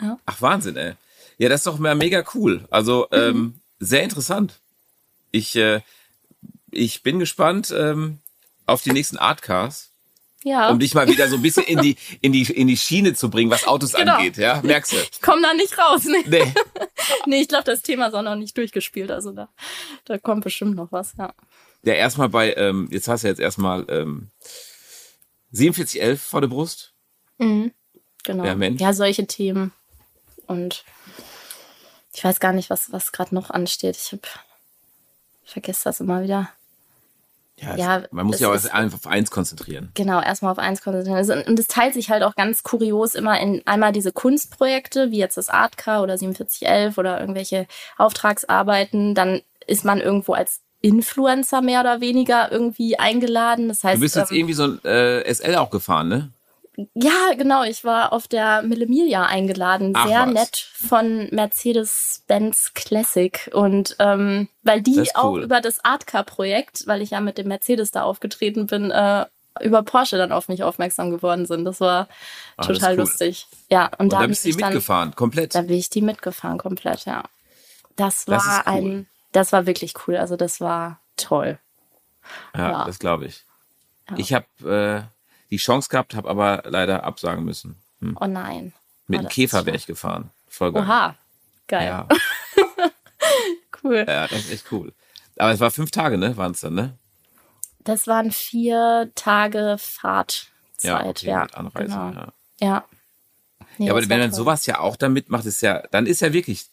Ja. Ach, Wahnsinn, ey. Ja, das ist doch mal mega cool. Also, mhm. ähm, sehr interessant. Ich, äh, ich bin gespannt ähm, auf die nächsten Artcars. Ja. Um dich mal wieder so ein bisschen in die, in die, in die Schiene zu bringen, was Autos genau. angeht, ja? Merkst du? Ich komme da nicht raus, ne? Nee. nee, ich glaube, das Thema ist auch noch nicht durchgespielt, also da, da kommt bestimmt noch was, ja. Ja, erstmal bei, ähm, jetzt hast du jetzt erstmal ähm, 4711 vor der Brust. Mhm. Genau. Ja, Mensch. ja, solche Themen. Und ich weiß gar nicht, was, was gerade noch ansteht. Ich hab, vergesse das immer wieder. Ja, ja man muss sich auch einfach auf eins konzentrieren. Genau, erstmal auf eins konzentrieren. Und es teilt sich halt auch ganz kurios immer in einmal diese Kunstprojekte, wie jetzt das Artcar oder 4711 oder irgendwelche Auftragsarbeiten. Dann ist man irgendwo als Influencer mehr oder weniger irgendwie eingeladen. Das heißt, du bist jetzt ähm, irgendwie so ein äh, SL auch gefahren, ne? Ja, genau. Ich war auf der Millemilia eingeladen. Ach, Sehr was. nett von Mercedes-Benz Classic. Und ähm, weil die cool. auch über das Artcar-Projekt, weil ich ja mit dem Mercedes da aufgetreten bin, äh, über Porsche dann auf mich aufmerksam geworden sind. Das war das ist total cool. lustig. Ja, und, Und da, da bist ich du mich dann, mitgefahren, komplett. da bin ich die mitgefahren komplett, ja. Das Das war ist cool. ein, das war wirklich cool. Also das war toll. Ja, Ja. das glaube ich. Ja. Ich habe äh, die Chance gehabt, habe aber leider absagen müssen. Hm. Oh nein. Mit Oh, dem Käfer wäre ich gefahren. Voll geil. Oha. Geil. Ja, Cool. ja, das ist echt cool. Aber es war fünf Tage, ne? Waren es dann, ne? Das waren vier Tage Fahrzeit. Ja, okay, ja, Anreise. genau. Ja. Ja. Nee, ja, aber wenn toll. sowas ja auch dann mitmacht, ist ja, dann ist ja wirklich,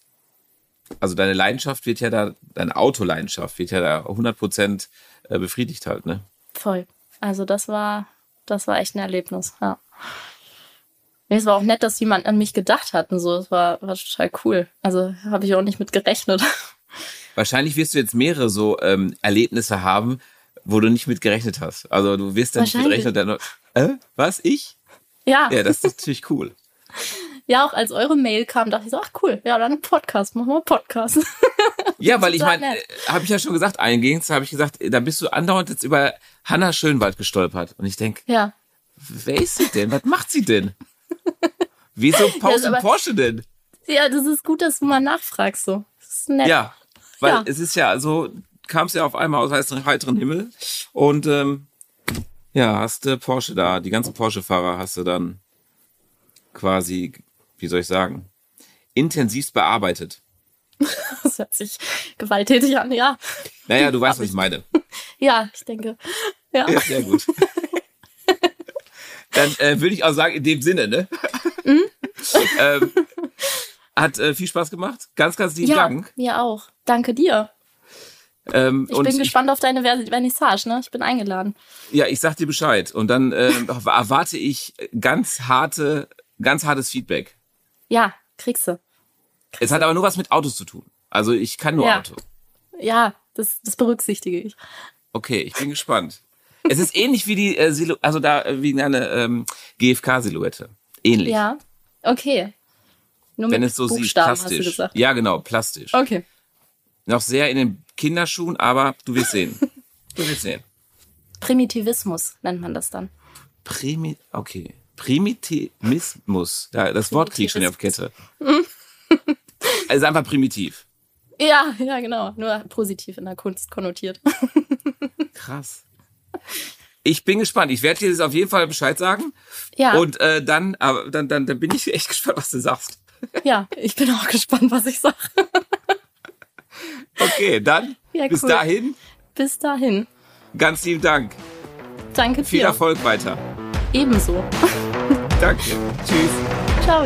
also deine Leidenschaft wird ja da, deine Autoleidenschaft wird ja da 100% äh, befriedigt halt, ne? Voll. Also das war, das war echt ein Erlebnis, ja. Nee, es war auch nett, dass jemand an mich gedacht hat und so. Es war, war total cool. Also habe ich auch nicht mit gerechnet. Wahrscheinlich wirst du jetzt mehrere so ähm, Erlebnisse haben, wo du nicht mit gerechnet hast. Also du wirst dann nicht rechnen, dann, äh, was, ich? Ja, Ja, das ist natürlich cool. ja, auch als eure Mail kam, dachte ich so, ach cool, ja, dann Podcast, machen wir Podcast. Ja, weil ich meine, nett. habe ich ja schon gesagt, eingehend habe ich gesagt, da bist du andauernd jetzt über Hanna Schönwald gestolpert. Und ich denk, ja, wer ist sie denn? Was macht sie denn? Wieso Pause aber- Porsche denn? ja, das ist gut, dass du mal nachfragst so. Das ist nett. Ja, weil Ja. es ist ja so, kam es ja auf einmal aus heiteren Himmel und ähm, ja, hast du Porsche da, die ganzen Porsche-Fahrer hast du dann quasi, wie soll ich sagen, intensivst bearbeitet. Das hört sich gewalttätig an, ja. Naja, du weißt, was ich meine. Ja, ich denke. Ja. Ja, sehr gut. Dann äh, würde ich auch sagen, in dem Sinne, ne? Mhm. ähm, hat äh, viel Spaß gemacht. Ganz, ganz lieben Ja, Dank. mir auch. Danke dir. Ähm, Ich bin gespannt auf deine Ver- Vernissage, ne? Ich bin eingeladen. Ja, ich sag dir Bescheid. Und dann ähm, erwarte ich ganz harte, ganz hartes Feedback. Ja, kriegst du. Es hat aber nur was mit Autos zu tun. Also ich kann nur Ja. Auto. Ja, das, das berücksichtige ich. Okay, ich bin gespannt. Es ist ähnlich wie die äh, Silu also da äh, wie eine ähm, GFK-Silhouette. Ähnlich. Ja, okay. Nur Wenn mit es so sieht, Buchstaben, hast du plastisch. gesagt. Ja, genau, plastisch. Okay. Noch sehr in den Kinderschuhen, aber du wirst sehen. Du wirst sehen. Primitivismus nennt man das dann. Primi okay. Primitivismus. Ja, das Wort krieg ich schon auf Kette. Es ist einfach primitiv. Ja, ja, genau. Nur positiv in der Kunst konnotiert. Krass. Ich bin gespannt. Ich werde dir das auf jeden Fall Bescheid sagen. Ja, Und äh, dann, aber dann, dann, dann bin ich echt gespannt, was du sagst. ja, ich bin auch gespannt, was ich sage. Okay, dann Ja, bis cool. dahin Bis dahin. ganz lieben Dank. Danke Viel dir. Erfolg weiter. Ebenso. Danke. Tschüss. Ciao.